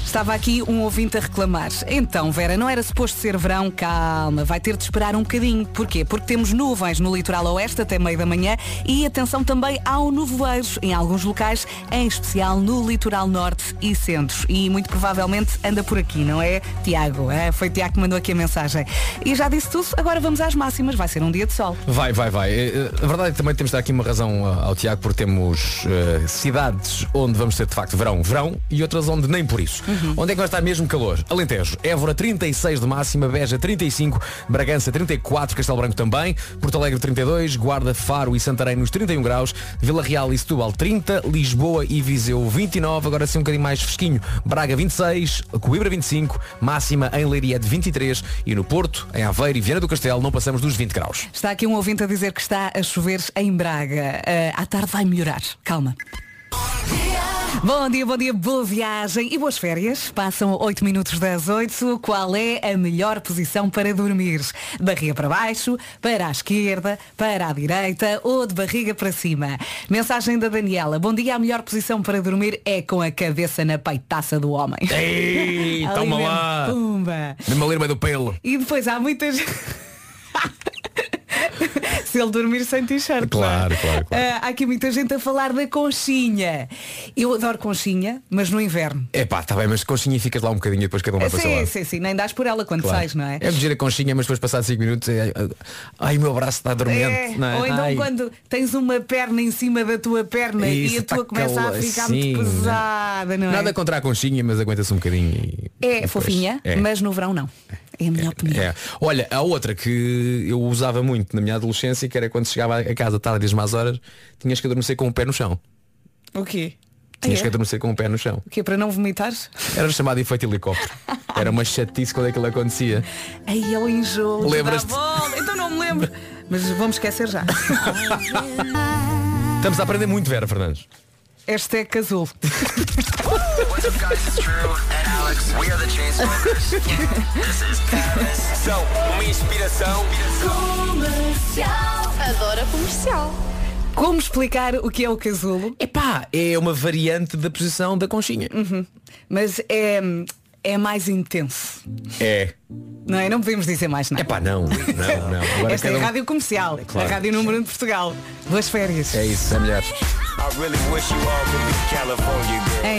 Estava aqui um ouvinte a reclamar. Então, Vera, não era suposto ser verão? Calma, vai ter de esperar um bocadinho. Porquê? Porque temos nuvens no litoral oeste até meio da manhã e atenção também ao nevoeiro em alguns locais, em especial no litoral norte e centro. E muito provavelmente anda por aqui, não é, Tiago? É, foi Tiago que mandou aqui a mensagem. E já disse tudo, agora vamos às máximas. Vai ser um dia de sol. Vai, vai, vai. Eh, A verdade é que também temos de dar aqui uma razão ah, ao Tiago porque temos eh, cidades onde vamos ter de facto verão, verão e outras onde nem por isso. Onde é que vai estar mesmo calor? Alentejo, Évora 36 de máxima, Beja 35, Bragança 34, Castelo Branco também, Porto Alegre 32, Guarda, Faro e Santarém nos 31 graus, Vila Real e Setúbal 30, Lisboa e Viseu 29, agora sim um bocadinho mais fresquinho, Braga 26, Coimbra 25, máxima em Leiria de 23 e no Porto, em Aveiro e Viana do Castelo não passamos dos 20 graus. Está aqui um ouvinte a dizer que está a chover em Braga. Ah, à tarde vai melhorar. Calma. Bom dia, bom dia, boa viagem e boas férias. Passam 8 minutos das 8. Qual é a melhor posição para dormir? Barriga para baixo, para a esquerda, para a direita ou de barriga para cima? Mensagem da Daniela. Bom dia, a melhor posição para dormir é com a cabeça na peitaça do homem. Ei, toma mesmo, lá. Pumba. No meio do pelo. E depois há muitas. Se ele dormir sem t-shirt. Claro, é? claro, claro. Ah, há aqui muita gente a falar da conchinha. Eu adoro conchinha, mas no inverno. É pá, está bem, mas conchinha ficas lá um bocadinho e depois cada um vai para o seu sim, lado. sim, sim, nem dás por ela quando Claro. sais, não é? É medir a conchinha, mas depois passar 5 minutos é, Ai, o meu braço está dormente. É, é? Ou então Ai. quando tens uma perna em cima da tua perna e Isso, a tua tá começa a ficar sim, muito pesada, não é? Nada contra a conchinha, mas aguenta-se um bocadinho. e- É depois- fofinha, é. mas no verão não. É a minha opinião. É. Olha, há outra que eu usava muito na minha adolescência, que era quando chegava a casa tarde às más horas, tinhas que adormecer com o pé no chão. O quê? Tinhas É? que adormecer com o pé no chão. O quê? Para não vomitares? Era chamado efeito helicóptero. Era uma chatice quando aquilo acontecia. Aí é o enjoo. Lembras-te? Então não me lembro. Mas vamos esquecer já. Estamos a aprender muito, Vera Fernandes. Este é casulo. São uma inspiração. Adora comercial. Como explicar o que é o casulo? Epá, é uma variante da posição da conchinha. Uhum. Mas é, é mais intenso. É. Não é? Não podemos dizer mais nada. Epá, não, não, não. Agora Esta é a um- rádio comercial, Claro. a rádio número 1 de Portugal. Boas férias. É isso, é melhor. Really.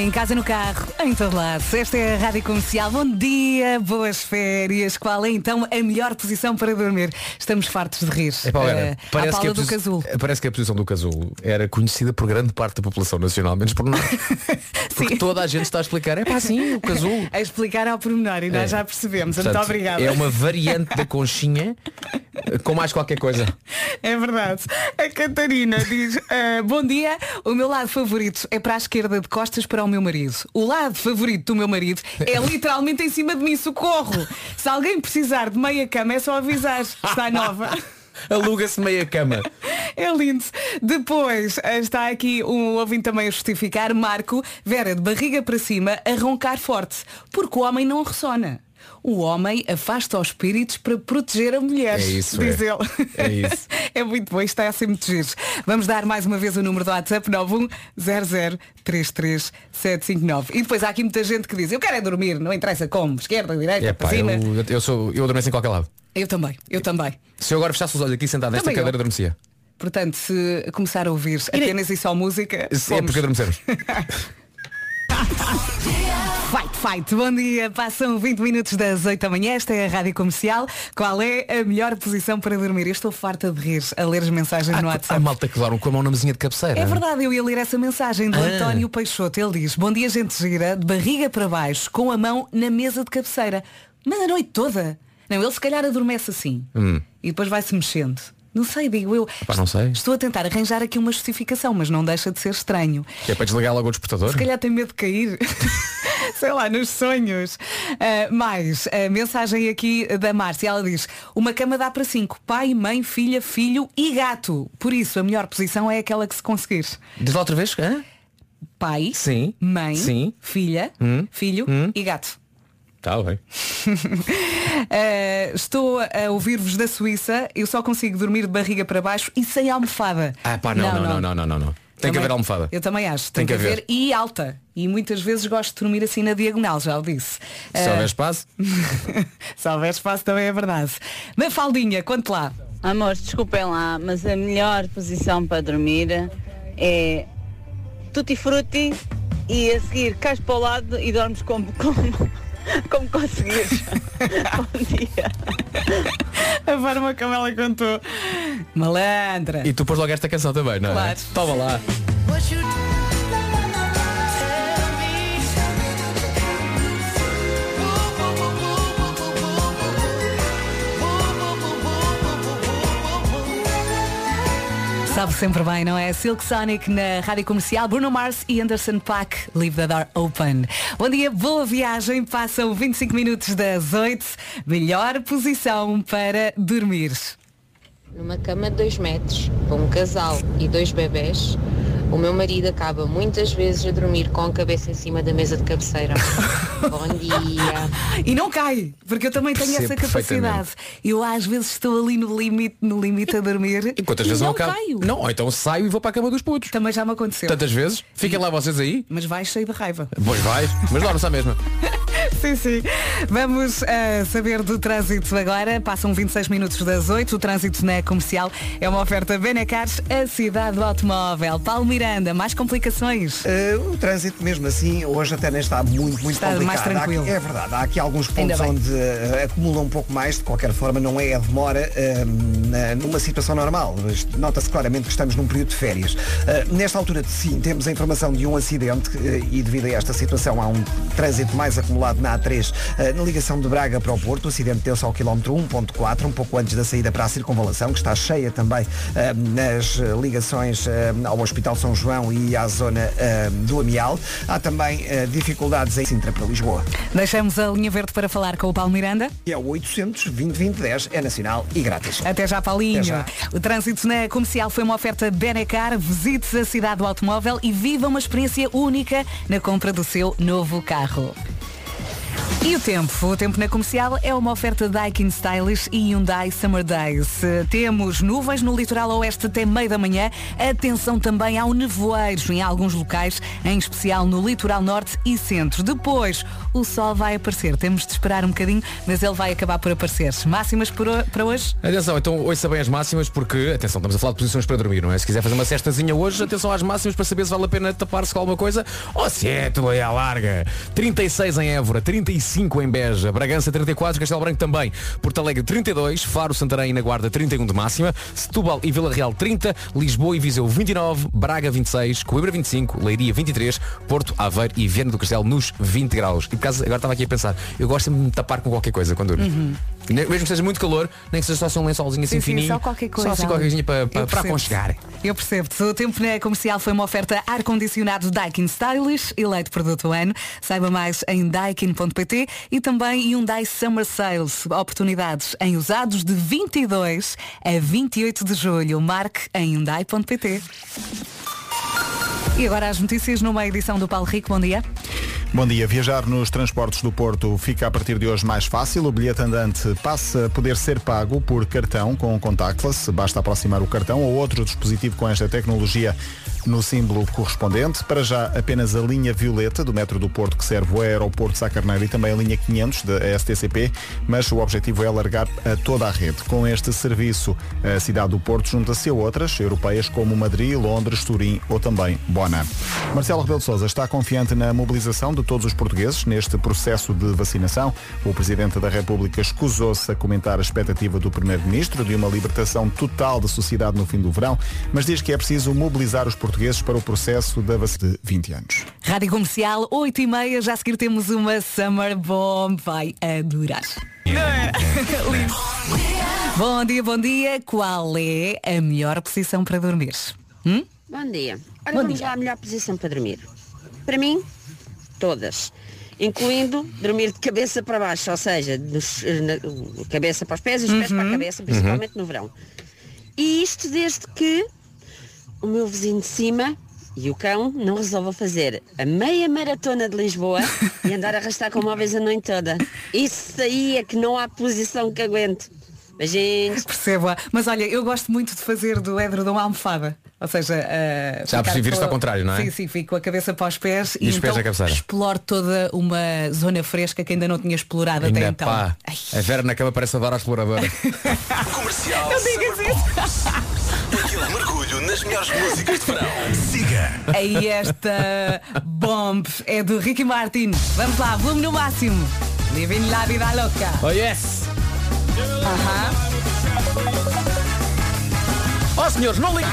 Em casa, no carro, em todo lado. Esta é a Rádio Comercial. Bom dia, boas férias. Qual é então a melhor posição para dormir? Estamos fartos de rir. Epá, Vera, Eh, à parece, que do posi- casulo. parece que a posição do casulo era conhecida por grande parte da população nacional, menos por nós. Porque toda a gente está a explicar, é pá, sim, o casulo. A explicar ao pormenor e nós É. já percebemos. Portanto, obrigada. É uma variante da conchinha com mais qualquer coisa. É verdade. A Catarina diz, ah, bom dia, o meu lado favorito é para a esquerda de costas para o meu marido. O lado favorito do meu marido é literalmente em cima de mim, socorro. Se alguém precisar de meia cama é só avisar. Está nova. Aluga-se meia cama. É lindo. Depois eh, está aqui um ouvinte também a justificar, Marco, Vera de barriga para cima, a roncar forte, porque o homem não ressona. O homem afasta os espíritos para proteger a mulher. É isso, diz é. ele. É isso. É muito bom, isto está a ser muito giro. Vamos dar mais uma vez o número do WhatsApp 910033759. E depois há aqui muita gente que diz, eu quero é dormir, não interessa como, esquerda, direita, É pá, cima. eu, Eu... eu, sou, eu adormeço em qualquer lado. também, eu também. Se eu agora fechasse os olhos aqui sentado nesta Também eu. cadeira, adormecia. Portanto, se começar a ouvir apenas e só música, É porque adormecemos. Fight, fight, bom dia. Passam 20 minutos das 8 da manhã. Esta é a Rádio Comercial. Qual é a melhor posição para dormir? Eu estou farta de rir a ler as mensagens no Há WhatsApp. malta que dorme com a mão na mesinha de cabeceira. É verdade, eu ia ler essa mensagem do Ah. António Peixoto. Ele diz, bom dia gente gira, de barriga para baixo, com a mão na mesa de cabeceira. Mas a noite toda. Não, ele se calhar adormece assim. Hum. E depois vai-se mexendo. Não sei, digo eu. Pá, não sei. Estou a tentar arranjar aqui uma justificação, mas não deixa de ser estranho. Que é para desligar logo o despertador? Se calhar tem medo de cair. Sei lá, nos sonhos. Ah, mais, a mensagem aqui da Márcia, ela diz, uma cama dá para cinco, pai, mãe, filha, filho e gato. Por isso, a melhor posição é aquela que se conseguir. Diz lá outra vez? Hã? Pai, Sim. mãe, Sim. filha, Hum. filho Hum. e gato. Está bem. Ah, estou a ouvir-vos da Suíça, eu só consigo dormir de barriga para baixo e sem almofada. Ah pá, não, não, não, não, não, não. não. Tem que Também- haver almofada. Eu também acho. Tem Tem, que que haver. haver. E alta. E muitas vezes gosto de dormir assim na diagonal, já o disse. Se Ah, houver espaço. Se houver espaço também é verdade. Mafaldinha, conte lá. Amores, desculpem lá, mas a melhor posição para dormir é tutti frutti e a seguir cais para o lado e dormes como, como, como conseguires. Bom dia. A forma como ela contou. Malandra. E tu pôs logo esta canção também, não é? Claro. Toma lá. Sabe sempre bem, não é? Silk Sonic na Rádio Comercial, Bruno Mars e Anderson Paak, Leave the Door Open. Bom dia, boa viagem, passam 25 minutos das 8, melhor posição para dormir. Numa cama de 2 metros, para um casal e dois bebés, o meu marido acaba muitas vezes a dormir com a cabeça em cima da mesa de cabeceira. Bom dia. E não cai, porque eu também tenho Percebo essa capacidade. Eu às vezes estou ali no limite, no limite a dormir. E quantas e vezes não acabo? caio. Não, ou então saio e vou para a cama dos putos. Também já me aconteceu. Tantas vezes. Fiquem lá vocês aí. Mas vais cheio de raiva. Pois vais, mas dorme-se à mesma. Sim, sim. Vamos eh, saber do trânsito agora. Passam 26 minutos das 8. O trânsito na comercial é uma oferta Benecars, a cidade do automóvel. Paulo Miranda, mais complicações? Eh, o trânsito mesmo assim hoje até nem está muito, muito Está complicado. mais tranquilo. Aqui- é verdade, há aqui alguns pontos bem. onde eh, acumula um pouco mais, de qualquer forma não é a demora na- numa situação normal. Nota-se claramente que estamos num período de férias. Nesta altura, sim, temos a informação de um acidente e devido a esta situação há um trânsito mais acumulado na A3 eh, na ligação de Braga para o Porto. O acidente deu-se ao quilómetro 1.4, um pouco antes da saída para a circunvalação, que está cheia também eh, nas ligações eh, ao Hospital São João e à zona do Amial. Há também dificuldades em Sintra para Lisboa. Deixamos a linha verde para falar com o Paulo Miranda. E é o 800 2010 é nacional e grátis. Até já, Paulinho. Até já. O trânsito na comercial foi uma oferta Benecar. Visite a cidade do automóvel e viva uma experiência única na compra do seu novo carro. E o tempo? O tempo na comercial é uma oferta Daikin Stylish e Hyundai Summer Days. Temos nuvens no litoral oeste até meio da manhã. Atenção também ao nevoeiro em alguns locais, em especial no litoral norte e centro. Depois, o sol vai aparecer. Temos de esperar um bocadinho, mas ele vai acabar por aparecer. Máximas para hoje? Atenção, então ouça bem as máximas porque, atenção, estamos a falar de posições para dormir, não é? Se quiser fazer uma cestazinha hoje, atenção às máximas para saber se vale a pena tapar-se com alguma coisa ou se é tudo aí à larga. 36 em Évora, 35 em Beja, Bragança 34, Castelo Branco também, Porto Alegre 32, Faro, Santarém e na Guarda 31 de máxima, Setúbal e Vila Real 30, Lisboa e Viseu 29, Braga 26, Coimbra 25, Leiria 23, Porto, Aveiro e Viana do Castelo nos 20 graus. E agora estava aqui a pensar, eu gosto de me tapar com qualquer coisa quando durmo. Uhum. Mesmo que seja muito calor, nem que seja só um lençolzinho assim Sim, sim, fininho. só qualquer coisa. Só assim qualquer coisinha para, para, Eu para percebo. aconchegar. Eu percebo-te. O tempo na comercial foi uma oferta ar-condicionado Daikin Stylish, eleito produto ano. Saiba mais em daikin.pt e também Hyundai Summer Sales. Oportunidades em usados de 22 a 28 de julho. Marque em hyundai.pt. E agora as notícias numa edição do Paulo Rico. Bom dia. Bom dia. Viajar nos transportes do Porto fica a partir de hoje mais fácil. O bilhete andante passa a poder ser pago por cartão com contactless. Basta aproximar o cartão ou outro dispositivo com esta tecnologia no símbolo correspondente. Para já, apenas a linha violeta do metro do Porto que serve o aeroporto Sá Carneiro e também a linha 500 da STCP, mas o objetivo é alargar a toda a rede. Com este serviço, a cidade do Porto junta-se a outras europeias como Madrid, Londres, Turim ou também Bona. Marcelo Rebelo de Sousa está confiante na mobilização de todos os portugueses neste processo de vacinação. O Presidente da República escusou-se a comentar a expectativa do Primeiro-Ministro de uma libertação total da sociedade no fim do verão, mas diz que é preciso mobilizar os portugueses para o processo da vacina de 20 anos. Rádio Comercial, 8 e meia. Já a seguir temos uma Summer Bomb. Vai adorar. Bom dia, bom dia. Qual é a melhor posição para dormir? Hum? Bom dia. Ora, Bom vamos dia. lá à melhor posição para dormir. Para mim, todas. Incluindo dormir de cabeça para baixo, ou seja, dos, na- cabeça para os pés e os pés para a Uhum. cabeça, principalmente no verão. E isto desde que o meu vizinho de cima e o cão não resolvam fazer a meia maratona de Lisboa e andar a arrastar com móveis a noite toda. Isso aí é que não há posição que aguente. Beijinhos. Percebo. Mas olha, eu gosto muito de fazer do edredom almofada. Ou seja, uh, Já percebi, com- ao contrário, não é? Sim, sim, fico com a cabeça para os pés E os pés então exploro toda uma zona fresca que ainda não tinha explorado até Ainda então. pá, a Vera na cama parece a Dora a exploradora. Comercial. Não digas isso. Nas melhores músicas de verão. Siga. Aí esta bomb é do Ricky Martin. Vamos lá, volume no máximo. Living la vida louca. Oh yes! Aham. Ó senhores, não liguem!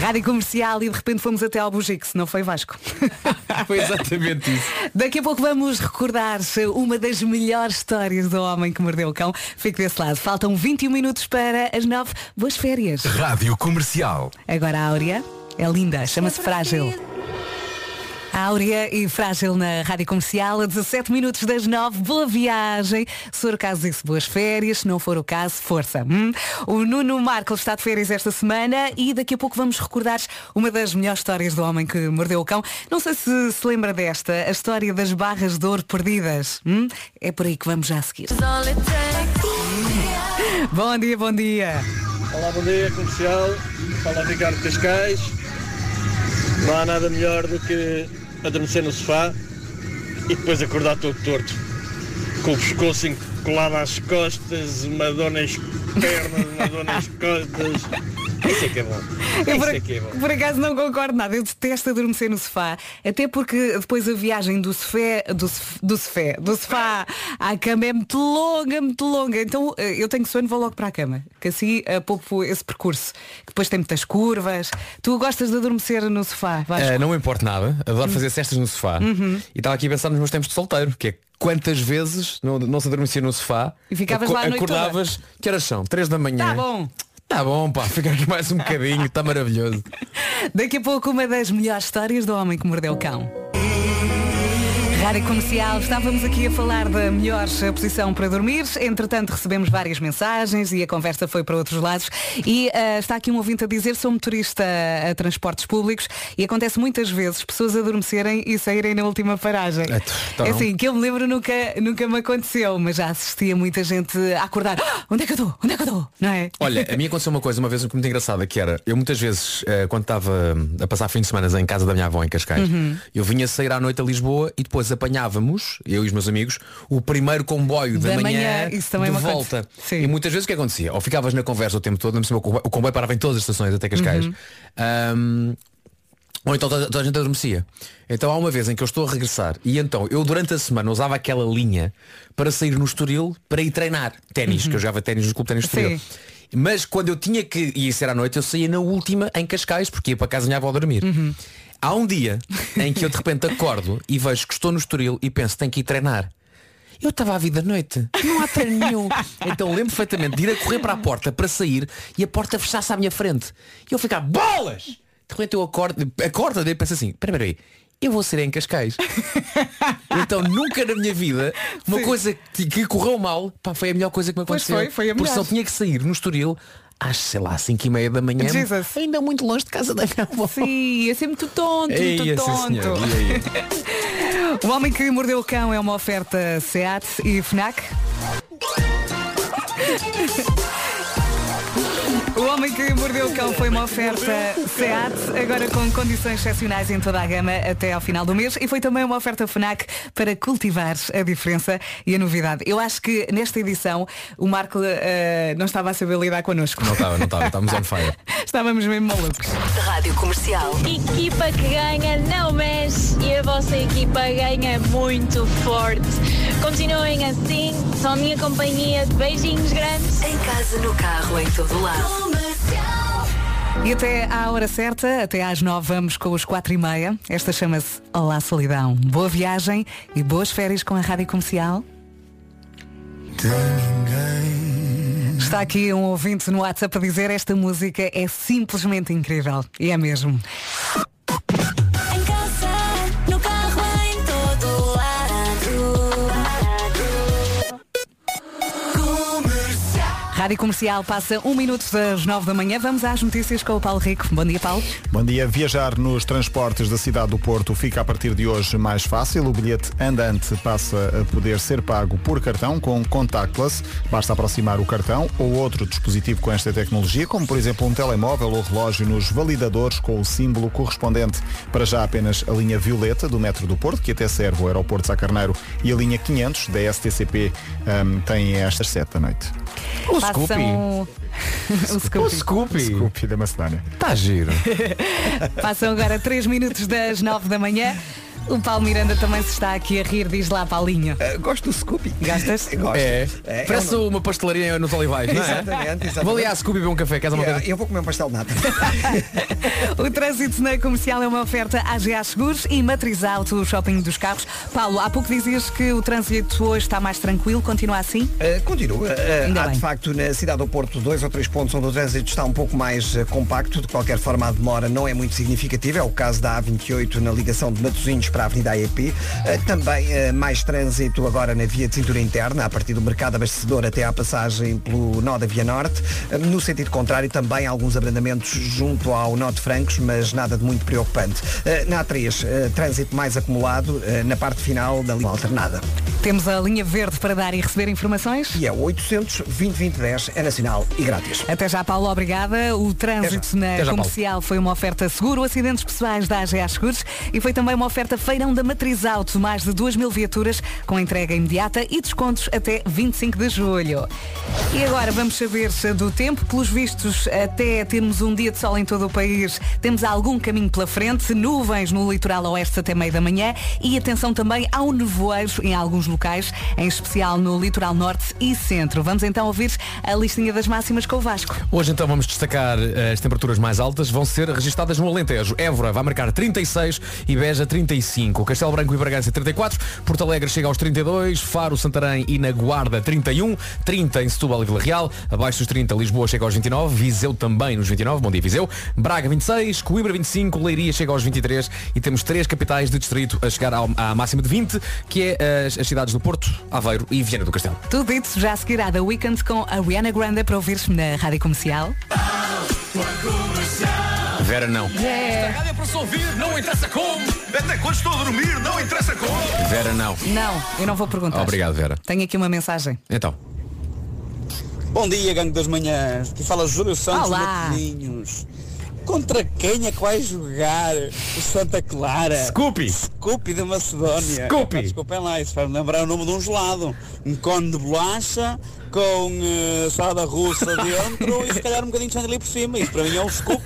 Rádio Comercial e de repente fomos até ao Bugix, não foi Vasco? Foi exatamente isso. Daqui a pouco vamos recordar uma das melhores histórias do homem que mordeu o cão. Fique desse lado. Faltam 21 minutos para as 9. Boas férias. Rádio Comercial. Agora a Áurea é linda, chama-se Frágil. Áurea e Frágil na Rádio Comercial, a 17 minutos das 9. Boa viagem. Se for o caso disso, boas férias. Se não for o caso, força. hum? O Nuno Marco está de férias esta semana e daqui a pouco vamos recordar uma das melhores histórias do homem que mordeu o cão. Não sei se se lembra desta, a história das barras de ouro perdidas. hum? É por aí que vamos já a seguir. Bom dia, bom dia. Olá, bom dia, comercial. Fala Ricardo Cascais. Não há nada melhor do que adormecer no sofá e depois acordar todo torto. Com o pescoço colado às costas, uma dor nas pernas, uma dor nas costas. Isso é que é bom. Eu Isso por, é que é bom. por acaso não concordo nada, eu detesto adormecer no sofá, até porque depois a viagem do sofá, do, sof- do sofá, do sofá à cama é muito longa, muito longa. Então eh, eu tenho sono, vou logo para a cama, que assim eh, poupo esse percurso. que Depois tem muitas curvas. Tu gostas de adormecer no sofá? Vasco? Ah, não me importa nada, adoro fazer cestas no sofá. Uhum. E estava aqui a pensar nos meus tempos de solteiro, que é quantas vezes não, não se adormecia no sofá E ficavas lá acordavas, que horas são? Três da manhã. Tá bom. Tá bom, pá, fica aqui mais um bocadinho, está maravilhoso. Daqui a pouco uma das melhores histórias do homem que mordeu o cão. Rádio Comercial, estávamos aqui a falar da melhor posição para dormir, entretanto recebemos várias mensagens e a conversa foi para outros lados e eh, está aqui um ouvinte a dizer sou motorista a transportes públicos e acontece muitas vezes pessoas adormecerem e saírem na última paragem. É, então É assim, que eu me lembro nunca, nunca me aconteceu, mas já assistia muita gente a acordar. "Ah, onde é que eu estou? Onde é que eu estou? Não é? Olha, a mim aconteceu uma coisa uma vez muito engraçada que era, eu muitas vezes, eh, quando estava a passar fim de semana em casa da minha avó em Cascais, Uhum. eu vinha sair à noite a Lisboa e depois apanhávamos, eu e os meus amigos, o primeiro comboio da, Da manhã, manhã, isso de me volta. E muitas vezes o que acontecia? Ou ficavas na conversa o tempo todo, o comboio- o comboio parava em todas as estações até Cascais. Uhum. Ahm, ou então toda, toda a gente adormecia. Então há uma vez em que eu estou a regressar e então eu durante a semana usava aquela linha para sair no Estoril para ir treinar ténis, que eu jogava ténis no clube ténis de Estoril. Mas quando eu tinha que ir ser à noite, eu saía na última em Cascais, porque ia para casa minha avó dormir. Há um dia em que eu de repente acordo e vejo que estou no Estoril e penso, tenho que ir treinar. Eu estava à vida à noite. Não há treino nenhum. Então lembro perfeitamente de ir a correr para a porta para sair e a porta fechasse à minha frente. E eu ficar, bolas! De repente eu acordo, acordo e penso assim, espera aí, eu vou ser em Cascais. então nunca na minha vida, uma Sim. coisa que, que correu mal, pá, foi a melhor coisa que me Pois aconteceu. foi, foi a Porque melhor. só tinha que sair no Estoril às, sei lá, 5 e meia da manhã. Jesus. Ainda muito longe de casa da minha avó. Sim, ia ser muito tonto, Eia, muito tonto. E? O Homem que Mordeu o Cão é uma oferta SEAT e FNAC. Mordeu o Cão foi uma oferta SEAT, agora com condições excepcionais em toda a gama até ao final do mês e foi também uma oferta FNAC para cultivar a diferença e a novidade. Eu acho que nesta edição o Marco eh, não estava a saber lidar connosco. Não estava, não estava, estávamos on fire. Estávamos mesmo malucos. Rádio Comercial. Equipa que ganha não mexe e a vossa equipa ganha muito forte. Continuem assim, são a minha companhia. Beijinhos grandes. Em casa, no carro, em todo lado. E até à hora certa, até às nove, vamos com os quatro e meia. Esta chama-se Olá Solidão. Boa viagem e boas férias com a Rádio Comercial. Está aqui um ouvinte no WhatsApp a dizer esta música é simplesmente incrível. E é mesmo. Rádio Comercial passa um minuto das nove da manhã. Vamos às notícias com o Paulo Rico. Bom dia, Paulo. Bom dia. Viajar nos transportes da cidade do Porto fica a partir de hoje mais fácil. O bilhete andante passa a poder ser pago por cartão com contactless. Basta aproximar o cartão ou outro dispositivo com esta tecnologia, como por exemplo um telemóvel ou relógio nos validadores com o símbolo correspondente. Para já apenas a linha violeta do metro do Porto, que até serve o aeroporto de Sacarneiro, e a linha 500 da STCP hum, têm estas sete da noite. O Passam- o Scoopy. O Scoopy. Scoopy da Macedónia. Está giro. Passam agora 3 minutos das 9 da manhã. O Paulo Miranda também se está aqui a rir, diz lá, Paulinho. Uh, gosto do Scoopy. Gastas? Gosto. É. É, Parece uma pastelaria nos Olivais, não é? Exatamente, exatamente. Vou ali à Scooby beber um café, queres uma Eu, coisa? eu vou comer um pastel de nata. O trânsito na comercial é uma oferta AGA Seguros e Matriz Auto, o shopping dos carros. Paulo, há pouco dizias que o trânsito hoje está mais tranquilo, continua assim? Uh, continua. Uh, Ainda há bem. de facto na cidade do Porto dois ou três pontos onde o trânsito está um pouco mais compacto. De qualquer forma a demora não é muito significativa. É o caso da A28 na ligação de Matosinhos para a Avenida AEP. Uh, também uh, mais trânsito agora na via de cintura interna, a partir do mercado abastecedor até à passagem pelo nó da Via Norte. Uh, no sentido contrário também alguns abrandamentos junto ao nó de Francos, mas nada de muito preocupante. Na A3, uh, trânsito mais acumulado na parte final da linha alternada. Temos a linha verde para dar e receber informações? E é 800 2010 é nacional e grátis. Até já, Paulo, obrigada. O trânsito na já, Paulo. comercial foi uma oferta seguro, acidentes pessoais da AGA Seguros e foi também uma oferta feirão da Matriz Auto, mais de 2 mil viaturas com entrega imediata e descontos até 25 de julho. E agora vamos saber do tempo, pelos vistos, até termos um dia de sol em todo o país, temos algum caminho pela frente, nuvens no litoral oeste até meio da manhã e atenção também ao nevoeiro em alguns locais, em especial no litoral norte e centro. Vamos então ouvir a listinha das máximas com o Vasco. Hoje então vamos destacar eh, as temperaturas mais altas vão ser registadas no Alentejo. Évora vai marcar 36 e Beja 35. Castelo Branco e Bragança 34. Porto Alegre chega aos 32. Faro, Santarém e na Guarda 31. 30 em Setúbal e Vila Real. Abaixo dos 30 Lisboa chega aos 29. Viseu também nos 29. Bom dia Viseu. Braga 26. Coimbra 25. Leiria chega aos 23. E temos três capitais de distrito a chegar ao- à máxima de 20, que é as, as cidades do Porto, Aveiro e Viana do Castelo. Tudo isso já a seguir à The Weekend com a Rihanna Grande para ouvir-se na Rádio Comercial. Vera não. É para se ouvir, não interessa como. Até quando estou a dormir, não interessa como. Vera não. Não, eu não vou perguntar. Obrigado, Vera. Tenho aqui uma mensagem. Então. Bom dia, gangue das manhãs. Aqui fala Júlio Santos Olá. Matosinhos. Contra quem é que vai jogar o Santa Clara? Scoopy. Scoopy da Macedónia. Scoopy. Epá, Desculpem lá, isso faz-me lembrar o nome de um gelado. Um cone de bolacha com eh, salada russa dentro e se calhar um bocadinho de chantilly por cima. Isso para mim é o Scoop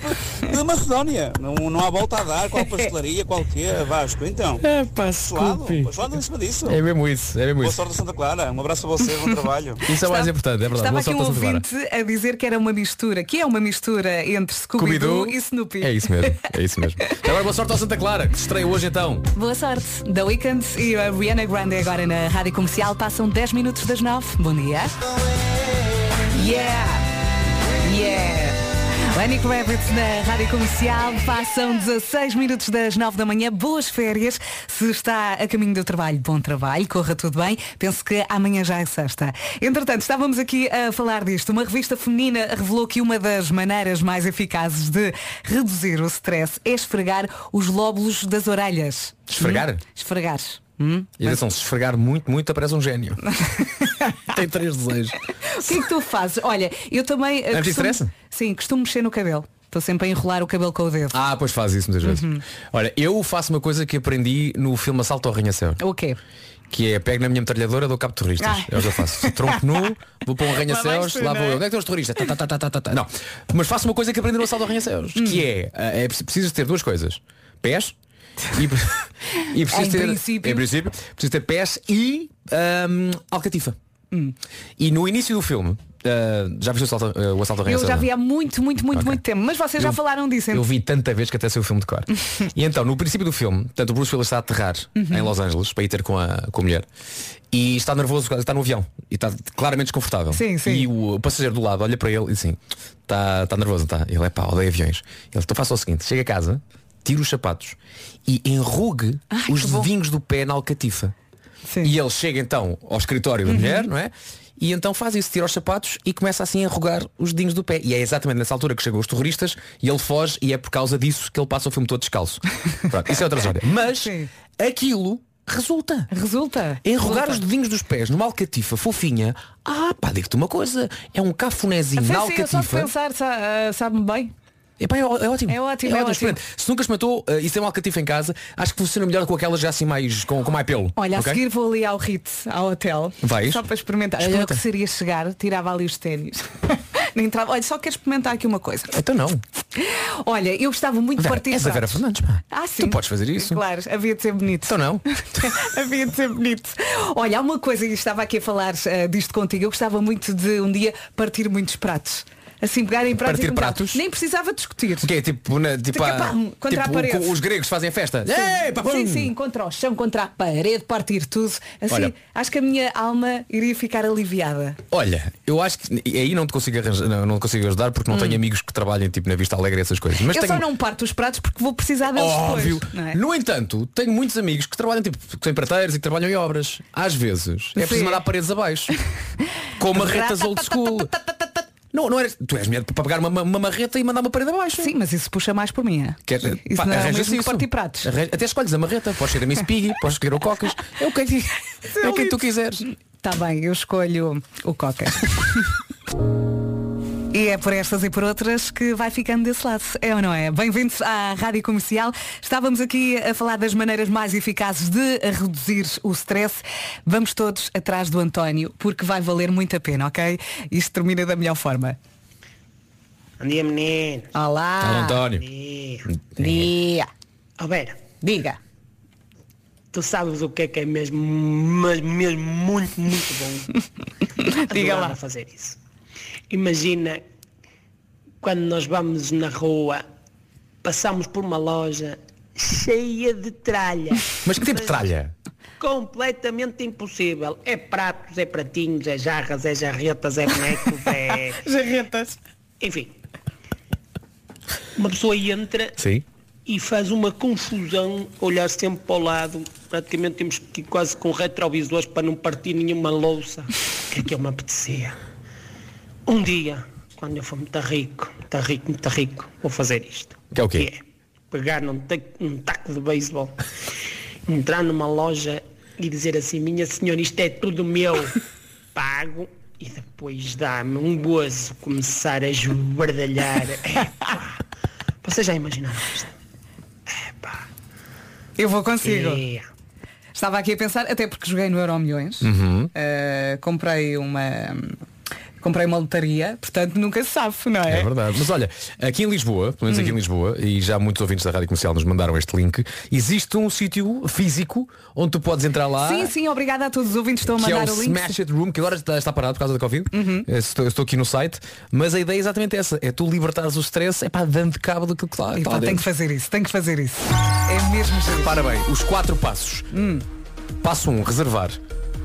da Macedónia. Não, não há volta a dar. Qual pastelaria, qual que é, Vasco? Então. É pá. Gelado em cima disso. É mesmo isso, é mesmo Boa isso. sorte a Santa Clara. Um abraço a vocês, bom trabalho. Isso é o mais importante, é verdade. Estava Boa aqui um sorte a Santa Clara. ouvinte a dizer que era uma mistura, que é uma mistura entre Scooby-Doo e Snoopy. É isso mesmo, é isso mesmo. Agora boa sorte ao Santa Clara, que se estreia hoje então. Boa sorte. The Weekend e a Rihanna Grande agora na Rádio Comercial. Passam 10 minutos das 9. Bom dia. Yeah! Yeah! Lenny Kravitz na Rádio Comercial. Passam 16 minutos das 9 da manhã. Boas férias. Se está a caminho do trabalho, bom trabalho. Corra tudo bem. Penso que amanhã já é sexta. Entretanto, estávamos aqui a falar disto. Uma revista feminina revelou que uma das maneiras mais eficazes de reduzir o stress é esfregar os lóbulos das orelhas. Esfregar? Hum? Esfregar. Hum? E atenção, se esfregar muito, muito, aparece um gênio. Tem três desejos. O que é que tu fazes? Olha, eu também. eh, Anti-stress? costumo- Sim, costumo mexer no cabelo. Estou sempre a enrolar o cabelo com o dedo. Ah, pois faz isso muitas vezes. Uhum. Olha, eu faço uma coisa que aprendi no filme Assalto ao Arranha-Céu. O quê? Que é, pego na minha metralhadora, dou cabo de terroristas. Ah. É eu faço. Tronco nu, vou para um arranha-céus, lá não vou é? eu. Onde é que estão os terroristas? Tá, tá, tá, tá, tá, tá. Não. Mas faço uma coisa que aprendi no Assalto ao Arranha-Céus. Hum. Que é, eh, é preciso- ter duas coisas. Pés e, e preciso Em ter, princípio. em princípio, preciso ter pés e ahm, alcatifa. Hum. E no início do filme, ah, já viste o assalto, ah, o assalto ao Eu já vi há muito, muito, muito, Ok. muito tempo. Mas vocês já Eu- falaram disso. Eu vi tanta vez que até sei o filme de cor. e então, no princípio do filme, tanto o Bruce Willis está a aterrar Uhum. em Los Angeles para ir ter com a, com a mulher. E está nervoso, está no avião. E está claramente desconfortável. Sim, sim. E o passageiro do lado olha para ele e diz assim, está, está nervoso, está. Ele é pá, odeia aviões. Ele, então faça o seguinte, chega a casa, tira os sapatos e enrugue os dedinhos do pé na alcatifa. E ele chega então ao escritório da Uhum. mulher, não é? E então faz isso, tira os sapatos e começa assim a enrugar os dedinhos do pé. E é exatamente nessa altura que chegam os terroristas e ele foge e é por causa disso que ele passa o filme todo descalço. Pronto, isso é outra história. Mas aquilo resulta. Resulta. Enrugar os dedinhos dos pés numa alcatifa fofinha. Ah, pá, digo-te uma coisa. É um cafunézinho A na sério, eu só de alcatifa. pensar, sa- ah, sabe-me bem. Epá, é, é ótimo. É ótimo, é ótimo. excelente. Se nunca experimentou uh, e tem um alcatifa em casa, acho que funciona melhor com aquelas já assim mais com, com mais pelo. Olha, ok? a seguir vou ali ao Ritz, ao hotel. Vais? Só para experimentar. Olha, Experimenta. o que seria chegar, tirava ali os ténis. Nem entrava. Olha, só quero experimentar aqui uma coisa. Então não. Olha, eu gostava muito de Vera, partir és a Vera. Fernandes, pá. Ah, sim. Tu podes fazer isso. Claro, havia de ser bonito. Então não. havia de ser bonito. Olha, há uma coisa, e estava aqui a falar eh, disto contigo, eu gostava muito de um dia partir muitos pratos. Assim, pegar em pratos Partir e começar. pratos? Nem precisava discutir. O tipo, na, tipo, a- pam, contra a tipo, parede. os gregos fazem festa. Sim. Ei, pá, pum! sim, sim, contra o chão, contra a parede, partir tudo. Assim, Olha. acho que a minha alma iria ficar aliviada. Olha, eu acho que e aí não te consigo arranjar, não, não te consigo ajudar porque não Hum. tenho amigos que trabalhem tipo na Vista Alegre e essas coisas. Mas eu tenho só não parto os pratos porque vou precisar deles óbvio. depois. Não é? No entanto, tenho muitos amigos que trabalham tipo que são empreiteiros e que trabalham em obras. Às vezes é preciso Sim. mandar paredes abaixo. Com marretas old school. Não, não eres, tu és mulher para pegar uma, uma- marreta e mandar uma parede abaixo. Sim, mas isso puxa mais por mim. é? Quer, Isso pá, não é o arranja-se mesmo que isso. partir pratos. Arran- Até escolhes a marreta, podes ser a Miss Piggy, podes escolher o Cocas. É o que, é é o que tu quiseres. Está Tá bem, eu escolho o Coca. E é por estas e por outras que vai ficando desse lado, é ou não é? Bem-vindos à Rádio Comercial. Estávamos aqui a falar das maneiras mais eficazes de reduzir o stress. Vamos todos atrás do António, porque vai valer muito a pena, ok? Isto termina da melhor forma. Bom dia, menino. Olá. Olá, António. Dia. Ó, Vera, Diga. tu sabes o que é que é mesmo, mas mesmo muito, muito bom? Diga lá. fazer isso. Imagina quando nós vamos na rua, passamos por uma loja cheia de tralha. Mas que tipo de tralha? Completamente impossível. É pratos, é pratinhos, é jarras, é jarretas, é bonecos, é. Jarretas. Enfim. Uma pessoa entra Sim. e faz uma confusão, olhar sempre para o lado. Praticamente temos que ir quase com retrovisores para não partir nenhuma louça. O que é que eu me apetecia? Um dia, quando eu for muito rico, muito rico, muito rico, vou fazer isto. Que é o quê? Pegar num, te- num taco de beisebol, entrar numa loja e dizer assim, minha senhora, isto é tudo meu, pago, e depois dá-me um gozo começar a esbardalhar. Epá, vocês já imaginaram isto? Eu vou consigo. É. Estava aqui a pensar, até porque joguei no Euro Milhões. Uhum. Uh, comprei uma. Comprei uma lotaria, portanto nunca se sabe, não é? É verdade. Mas olha, aqui em Lisboa, pelo menos aqui Hum. em Lisboa, e já muitos ouvintes da Rádio Comercial nos mandaram este link, existe um sítio físico onde tu podes entrar lá. Sim, sim, obrigada a todos os ouvintes que estão a Que é mandar o o link. Uhum. Smash It Room, que agora está, está parado por causa da Covid. Eh, Estou, estou aqui no site, mas a ideia é exatamente essa: é tu libertares o stress, é para dando cabo daquilo que lá Epá, tem que fazer isso, tem que fazer isso. É mesmo. Repara bem, os quatro passos. Hum. Passo 1, um, reservar.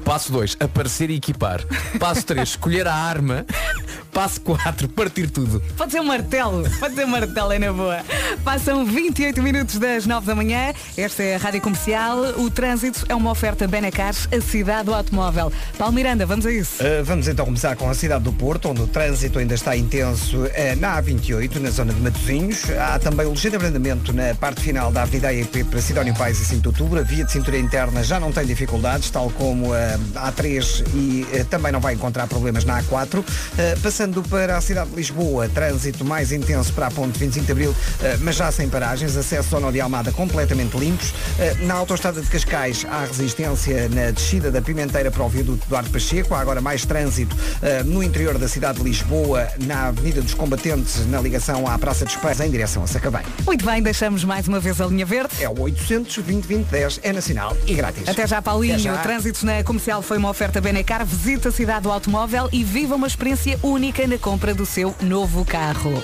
Passo 2, aparecer e equipar. Passo 3, escolher a arma. Passo 4, partir tudo. Pode ser um martelo, pode ser um martelo, é na boa. Passam 28 minutos das 9 da manhã. Esta é a Rádio Comercial. O trânsito é uma oferta Benacars, a cidade do automóvel. Paulo Miranda, vamos a isso. Uh, vamos então começar com a cidade do Porto, onde o trânsito ainda está intenso uh, na A28, na zona de Matosinhos. Há também o ligeiro abrandamento na parte final da Avenida AEP para Sidónio Pais e 5 de Outubro. A via de cintura interna já não tem dificuldades, tal como a A3 e uh, também não vai encontrar problemas na A4. Uh, passando para a cidade de Lisboa, trânsito mais intenso para a ponte 25 de Abril, mas já sem paragens. Acesso ao Nó de Almada completamente limpos. Na autoestrada de Cascais há resistência na descida da Pimenteira para o viaduto Eduardo Pacheco. Há agora mais trânsito no interior da cidade de Lisboa, na Avenida dos Combatentes, na ligação à Praça de Espanha, em direção a Sacabém. Muito bem, deixamos mais uma vez a linha verde. É o 800 2010 é nacional e grátis. Até já, Paulinho. Até já. Na comercial foi uma oferta Benecar. Visita a cidade do automóvel e viva uma experiência única na compra do seu novo carro.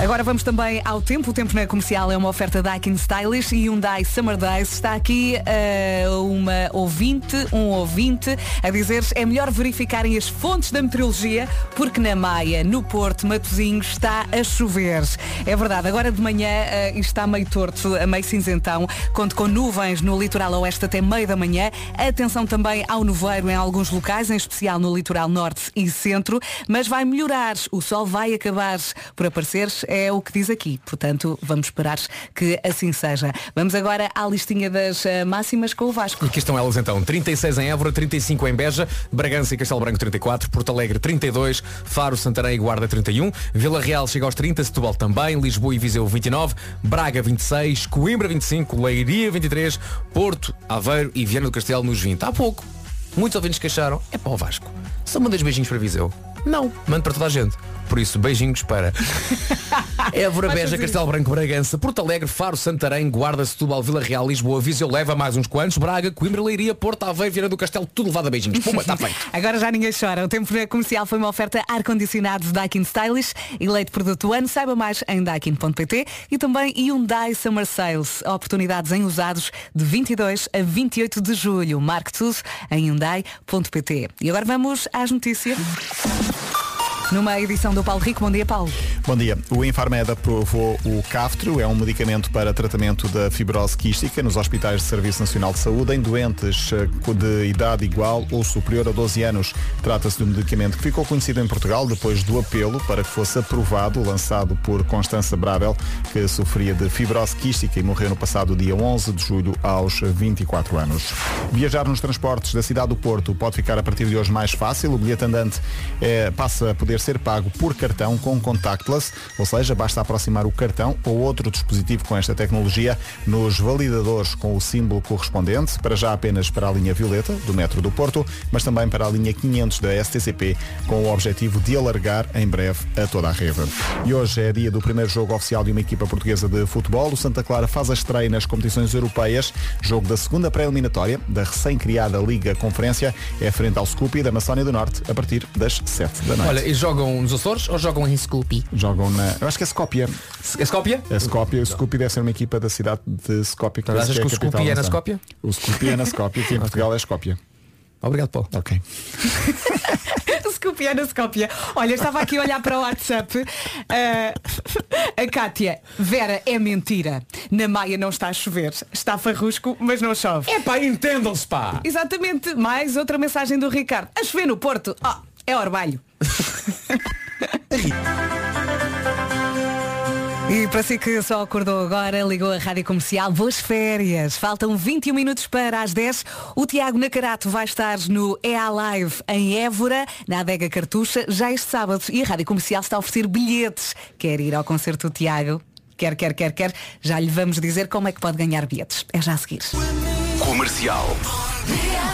Agora vamos também ao tempo. O tempo na comercial é uma oferta Daikin Stylish e Hyundai Summer Days. Está aqui eh, uma ouvinte, um ouvinte, a dizer é melhor verificarem as fontes da meteorologia porque na Maia, no Porto, Matosinhos, está a chover. É verdade, agora de manhã isto está meio torto, meio cinzentão. Conto com nuvens no litoral oeste até meio da manhã. Atenção também ao nevoeiro em alguns locais, em especial no litoral norte e centro, mas vai melhorar. O sol vai acabar por aparecer, é o que diz aqui. Portanto, vamos esperar que assim seja. Vamos agora à listinha das eh, máximas com o Vasco. Aqui estão elas então. 36 em Évora, 35 em Beja, Bragança e Castelo Branco 34, Porto Alegre 32, Faro, Santarém e Guarda 31, Vila Real chega aos 30, Setúbal também, Lisboa e Viseu 29, Braga 26, Coimbra 25, Leiria 23, Porto, Aveiro e Viana do Castelo nos 20. Há pouco, muitos ouvintes queixaram, é para o Vasco. Só mandei beijinhos para Viseu. Não, mando para toda a gente. Por isso, beijinhos para Évora, Beja, Castelo Branco, Bragança, Porto Alegre, Faro, Santarém, Guarda, Setúbal, Vila Real, Lisboa, Viseu, leva mais uns quantos, Braga, Coimbra, Leiria, Porto Aveiro, Vieira do Castelo, tudo levado a beijinhos. Puma, está feito. Agora já ninguém chora. O tempo comercial foi uma oferta ar-condicionado Daikin Stylish, eleito produto do ano. Saiba mais em daikin.pt e também Hyundai Summer Sales. Oportunidades em usados de 22 a 28 de julho. Marque tudo em hyundai.pt. E agora vamos às notícias. Numa edição do Paulo Rico. Bom dia, Paulo. Bom dia. O Infarmed aprovou o Caftro, é um medicamento para tratamento da fibrose quística nos hospitais de Serviço Nacional de Saúde em doentes eh, de idade igual ou superior a 12 anos. Trata-se de um medicamento que ficou conhecido em Portugal depois do apelo para que fosse aprovado, lançado por Constança Brabel, que sofria de fibrose quística e morreu no passado dia 11 de julho aos 24 anos. Viajar nos transportes da cidade do Porto pode ficar a partir de hoje mais fácil. O bilhete andante eh, passa a poder ser pago por cartão com contactless, ou seja, basta aproximar o cartão ou outro dispositivo com esta tecnologia nos validadores com o símbolo correspondente, para já apenas para a linha violeta do metro do Porto, mas também para a linha 500 da STCP, com o objetivo de alargar em breve a toda a rede. E hoje é dia do primeiro jogo oficial de uma equipa portuguesa de futebol. O Santa Clara faz a estreia nas competições europeias, jogo da segunda pré-eliminatória da recém-criada Liga Conferência, é frente ao Scoopy da Macónia do Norte, a partir das 7 da noite. Olha, jogam nos Açores ou jogam em Scoopy? Jogam na. Eu acho que é Skopje. É Skopje? É Skopje. O Scoopy deve ser uma equipa da cidade de Skopje. Mas achas é que o Scoopy é da na nação. Skopje? O Scoopy é na Skopje, que em Portugal é Skopje. Obrigado, Paulo. Ok. Scopia na Scopia. Olha, estava aqui a olhar para o WhatsApp. Ah, a Kátia, Vera, é mentira. Na Maia não está a chover. Está farrusco, mas não chove. É pá, entendam-se, pá. Exatamente. Mais outra mensagem do Ricardo. A chover no Porto. Oh, é orvalho. E para si que só acordou agora, ligou a Rádio Comercial, boas férias. Faltam 21 minutos para as 10. O Tiago Nacarato vai estar no EA Live em Évora, na Adega Cartucha, já este sábado. E a Rádio Comercial está a oferecer bilhetes. Quer ir ao concerto do Tiago? Quer, quer, quer, quer. Já lhe vamos dizer como é que pode ganhar bilhetes. É já a seguir. Comercial.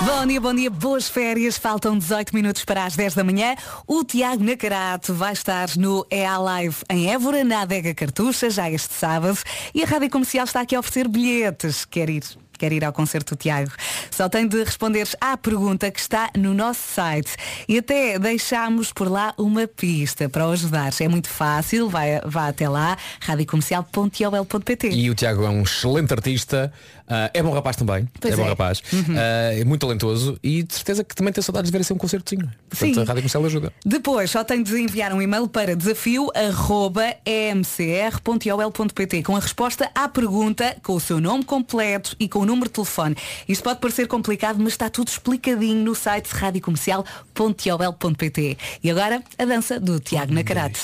Bom dia, bom dia, boas férias. Faltam 18 minutos para as 10 da manhã. O Tiago Nacarato vai estar no EA Live em Évora, na Adega Cartucha, já este sábado. E a Rádio Comercial está aqui a oferecer bilhetes. Quer ir? Quer ir ao concerto do Tiago? Só tem de responder à pergunta que está no nosso site. E até deixámos por lá uma pista para o ajudar. É muito fácil, vai, vá até lá, radiocomercial.ol.pt. E o Tiago é um excelente artista, ah, é bom rapaz também, Pois é bom é. rapaz, Uhum. ah, é muito talentoso e de certeza que também tem saudades de ver assim um concertozinho. Portanto, Sim. a Rádio Comercial ajuda. Depois só tem de enviar um e-mail para desafio.emcr.ol.pt com a resposta à pergunta, com o seu nome completo e com o número de telefone. Isto pode parecer complicado, mas está tudo explicadinho no site radiocomercial.ol.pt. E agora a dança do Tiago Nacarato.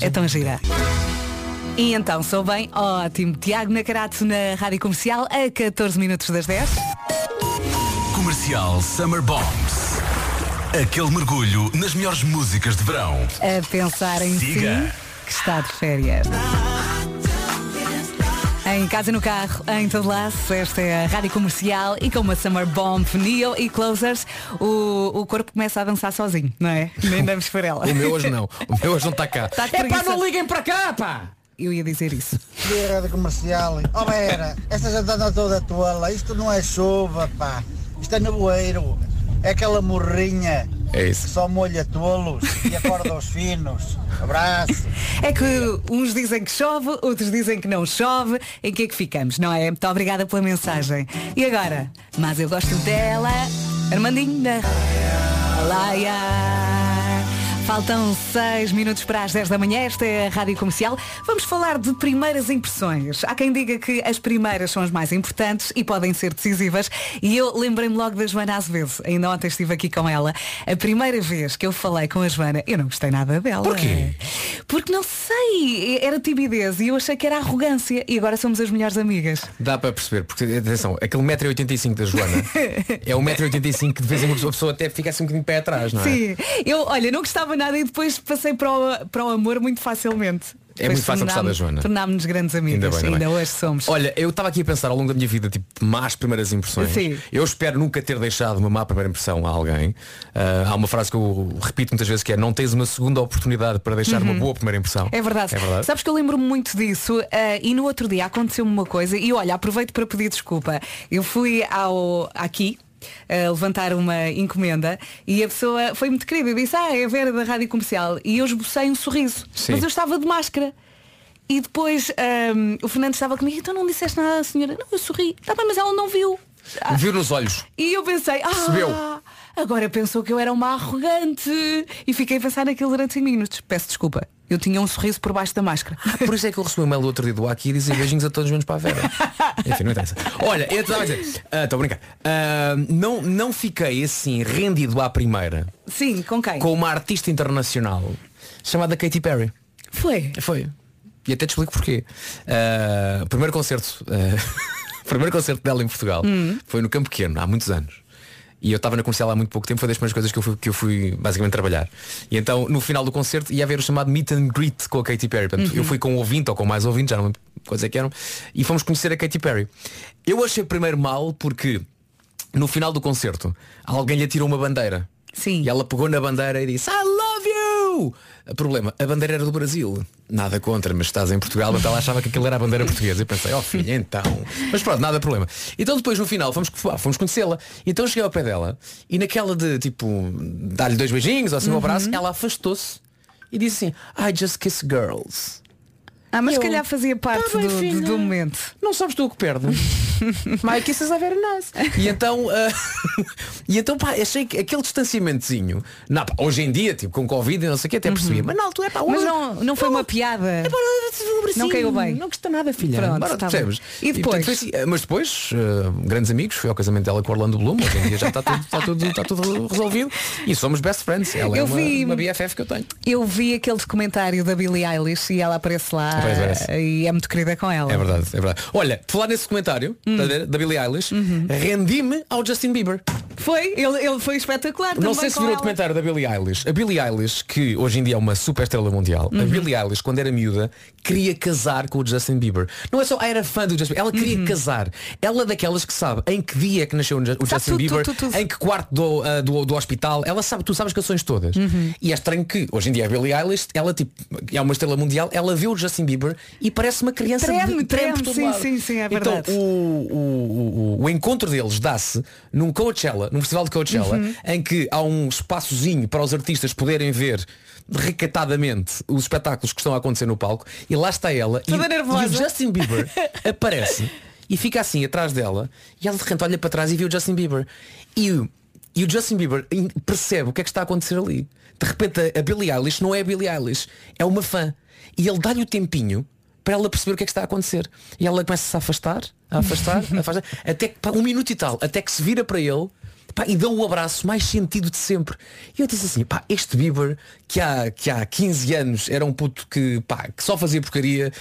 É tão gira. E então, sou bem ótimo. Tiago Nacarato na Rádio Comercial a 14 minutos das 10. Comercial Summer Bombs. Aquele mergulho nas melhores músicas de verão. A pensar em Siga. si que está de férias. Em casa, no carro, em todo lado, esta é a Rádio Comercial e com uma Summer Bomb Neo e Closers, o, o corpo começa a dançar sozinho, não é? Nem damos por ela. O meu hoje não, o meu hoje não está cá. Tá é pá, não liguem para cá, pá! Eu ia dizer isso. Dia Rádio Comercial. Oh Vera, essa já está toda tola. Isto não é chuva, pá. Isto é nevoeiro. É aquela morrinha É que isso. só molha tolos e acorda os finos. Abraço. É que uns dizem que chove, outros dizem que não chove. Em que é que ficamos, não é? Muito obrigada pela mensagem. E agora? Mas eu gosto dela, Armandinho da Laia. Faltam 6 minutos para as 10 da manhã, esta é a Rádio Comercial. Vamos falar de primeiras impressões. Há quem diga que as primeiras são as mais importantes e podem ser decisivas. E eu lembrei-me logo da Joana Azevedo. Ainda ontem estive aqui com ela. A primeira vez que eu falei com a Joana, eu não gostei nada dela. Porquê? Porque não sei, era timidez e eu achei que era arrogância. E agora somos as melhores amigas. Dá para perceber, porque atenção, aquele 1,85m da Joana é o 1,85m que de vez em quando a pessoa até fica assim um bocadinho pé atrás, não é? Sim, eu, olha, não gostava nada e depois passei para o, para o amor muito facilmente. É muito fácil gostar da Joana. Tornámos-nos grandes amigas. Ainda bem, ainda Ainda, bem. hoje somos. Olha, eu estava aqui a pensar ao longo da minha vida, tipo, más primeiras impressões. Sim. Eu espero nunca ter deixado uma má primeira impressão a alguém. Ah, há uma frase que eu repito muitas vezes que é não tens uma segunda oportunidade para deixar uma Uhum. boa primeira impressão. É verdade. É verdade. Sabes que eu lembro-me muito disso eh, e no outro dia aconteceu-me uma coisa e olha, aproveito para pedir desculpa. Eu fui ao aqui a levantar uma encomenda e a pessoa foi muito querida e disse, ah, é a Vera da Rádio Comercial e eu esbocei um sorriso. Sim. Mas eu estava de máscara. E depois ahm, o Fernando estava comigo, então não disseste nada à senhora. Não, eu sorri. Tá bem, mas ela não viu. Ah, Viu nos olhos. e eu pensei, ah, Percebeu? agora pensou que eu era uma arrogante. E fiquei a pensar naquilo durante 5 minutos. Peço desculpa. Eu tinha um sorriso por baixo da máscara. Por isso é que eu recebi um e-mail do outro dia do Aki e dizia beijinhos a todos menos para a Vera. Enfim, não interessa. Olha, eu estava a dizer, ah, estou a brincar. Ah, não, não fiquei assim rendido à primeira Sim, com quem? com uma artista internacional chamada Katy Perry. Foi. Foi. E até te explico porquê. Ah, primeiro concerto. ah, primeiro concerto dela em Portugal Hum. foi no Campo Pequeno, há muitos anos. E eu estava na comercial há muito pouco tempo, foi das primeiras coisas que eu fui, que eu fui basicamente trabalhar. E então, no final do concerto, ia haver o chamado meet and greet com a Katy Perry. Portanto, Uhum. eu fui com um ouvinte ou com mais ouvintes, já não lembro quais é que eram, e fomos conhecer a Katy Perry. Eu achei primeiro mal porque no final do concerto alguém lhe atirou uma bandeira. Sim. E ela pegou na bandeira e disse I O problema, a bandeira era do Brasil. Nada contra, mas estás em Portugal, então ela achava que aquilo era a bandeira portuguesa. Eu pensei, oh filha, então. Mas pronto, nada problema. Então depois no final fomos, fomos conhecê-la. Então cheguei ao pé dela e naquela de tipo dar-lhe dois beijinhos ou assim um Uhum. abraço, ela afastou-se e disse assim, I just kiss girls. Ah, mas se calhar fazia parte Tá bem, do, filha. do momento. Não sabes tu o que perdes. My kisses are very nice. E então, ah, e então pá, achei que aquele distanciamentozinho, não, pá, hoje em dia, tipo, com Covid e não sei o que, até percebia. Mas na altura, pá, Uhum. Mas hoje- não, não foi uma piada. Não caiu bem. Não custa nada, filha. Pronto, Bora, tá percebes? E depois? portanto, foi assim, ah, mas depois, ah, grandes amigos, foi ao casamento dela com o Orlando Bloom, hoje em dia já está tudo, está tudo, está tudo resolvido. E somos best friends. Ela é Eu uma, vi- uma BFF que eu tenho. Eu vi aquele documentário da Billie Eilish e ela aparece lá Aparece, aparece. e é muito querida com ela. É verdade, é verdade. Olha, falar nesse comentário Hum. a ver, da Billie Eilish, Uhum. rendi-me ao Justin Bieber. Foi, ele, ele foi espetacular. Não sei se viram o ela. documentário da Billie Eilish. A Billie Eilish, que hoje em dia é uma super estrela mundial, a Uhum. Billie Eilish, quando era miúda, queria casar com o Justin Bieber. Não é só, ah, era fã do Justin Bieber, ela queria Uhum. casar. Ela é daquelas que sabe em que dia é que nasceu o Ju- o Justin Bieber, tudo, tudo, tudo. em que quarto do, ah, do, do hospital, ela sabe, tu sabes as canções todas. Uhum. E é estranho que, hoje em dia, a Billie Eilish, ela tipo, é uma estrela mundial, ela vê o Justin Bieber e parece uma criança Treme, de, treme treme, sim, sim, sim, é Então, verdade. o, o, o, o encontro deles dá-se num Coachella, num festival de Coachella, Uhum. em que há um espaçozinho para os artistas poderem ver recatadamente os espetáculos que estão a acontecer no palco e lá está ela e, Toda e nervosa. o Justin Bieber aparece e fica assim atrás dela e ela de repente olha para trás e vê o Justin Bieber e, o- e o Justin Bieber percebe o que é que está a acontecer ali de repente a Billie Eilish não é a Billie Eilish é uma fã e ele dá-lhe o tempinho para ela perceber o que é que está a acontecer e ela começa-se a afastar a afastar, a afastar até que pá, um minuto e tal até que se vira para ele Pá, e dá o abraço mais sentido de sempre. E eu disse assim, pá, este Bieber que há, que há 15 anos era um puto que, pá, que só fazia porcaria,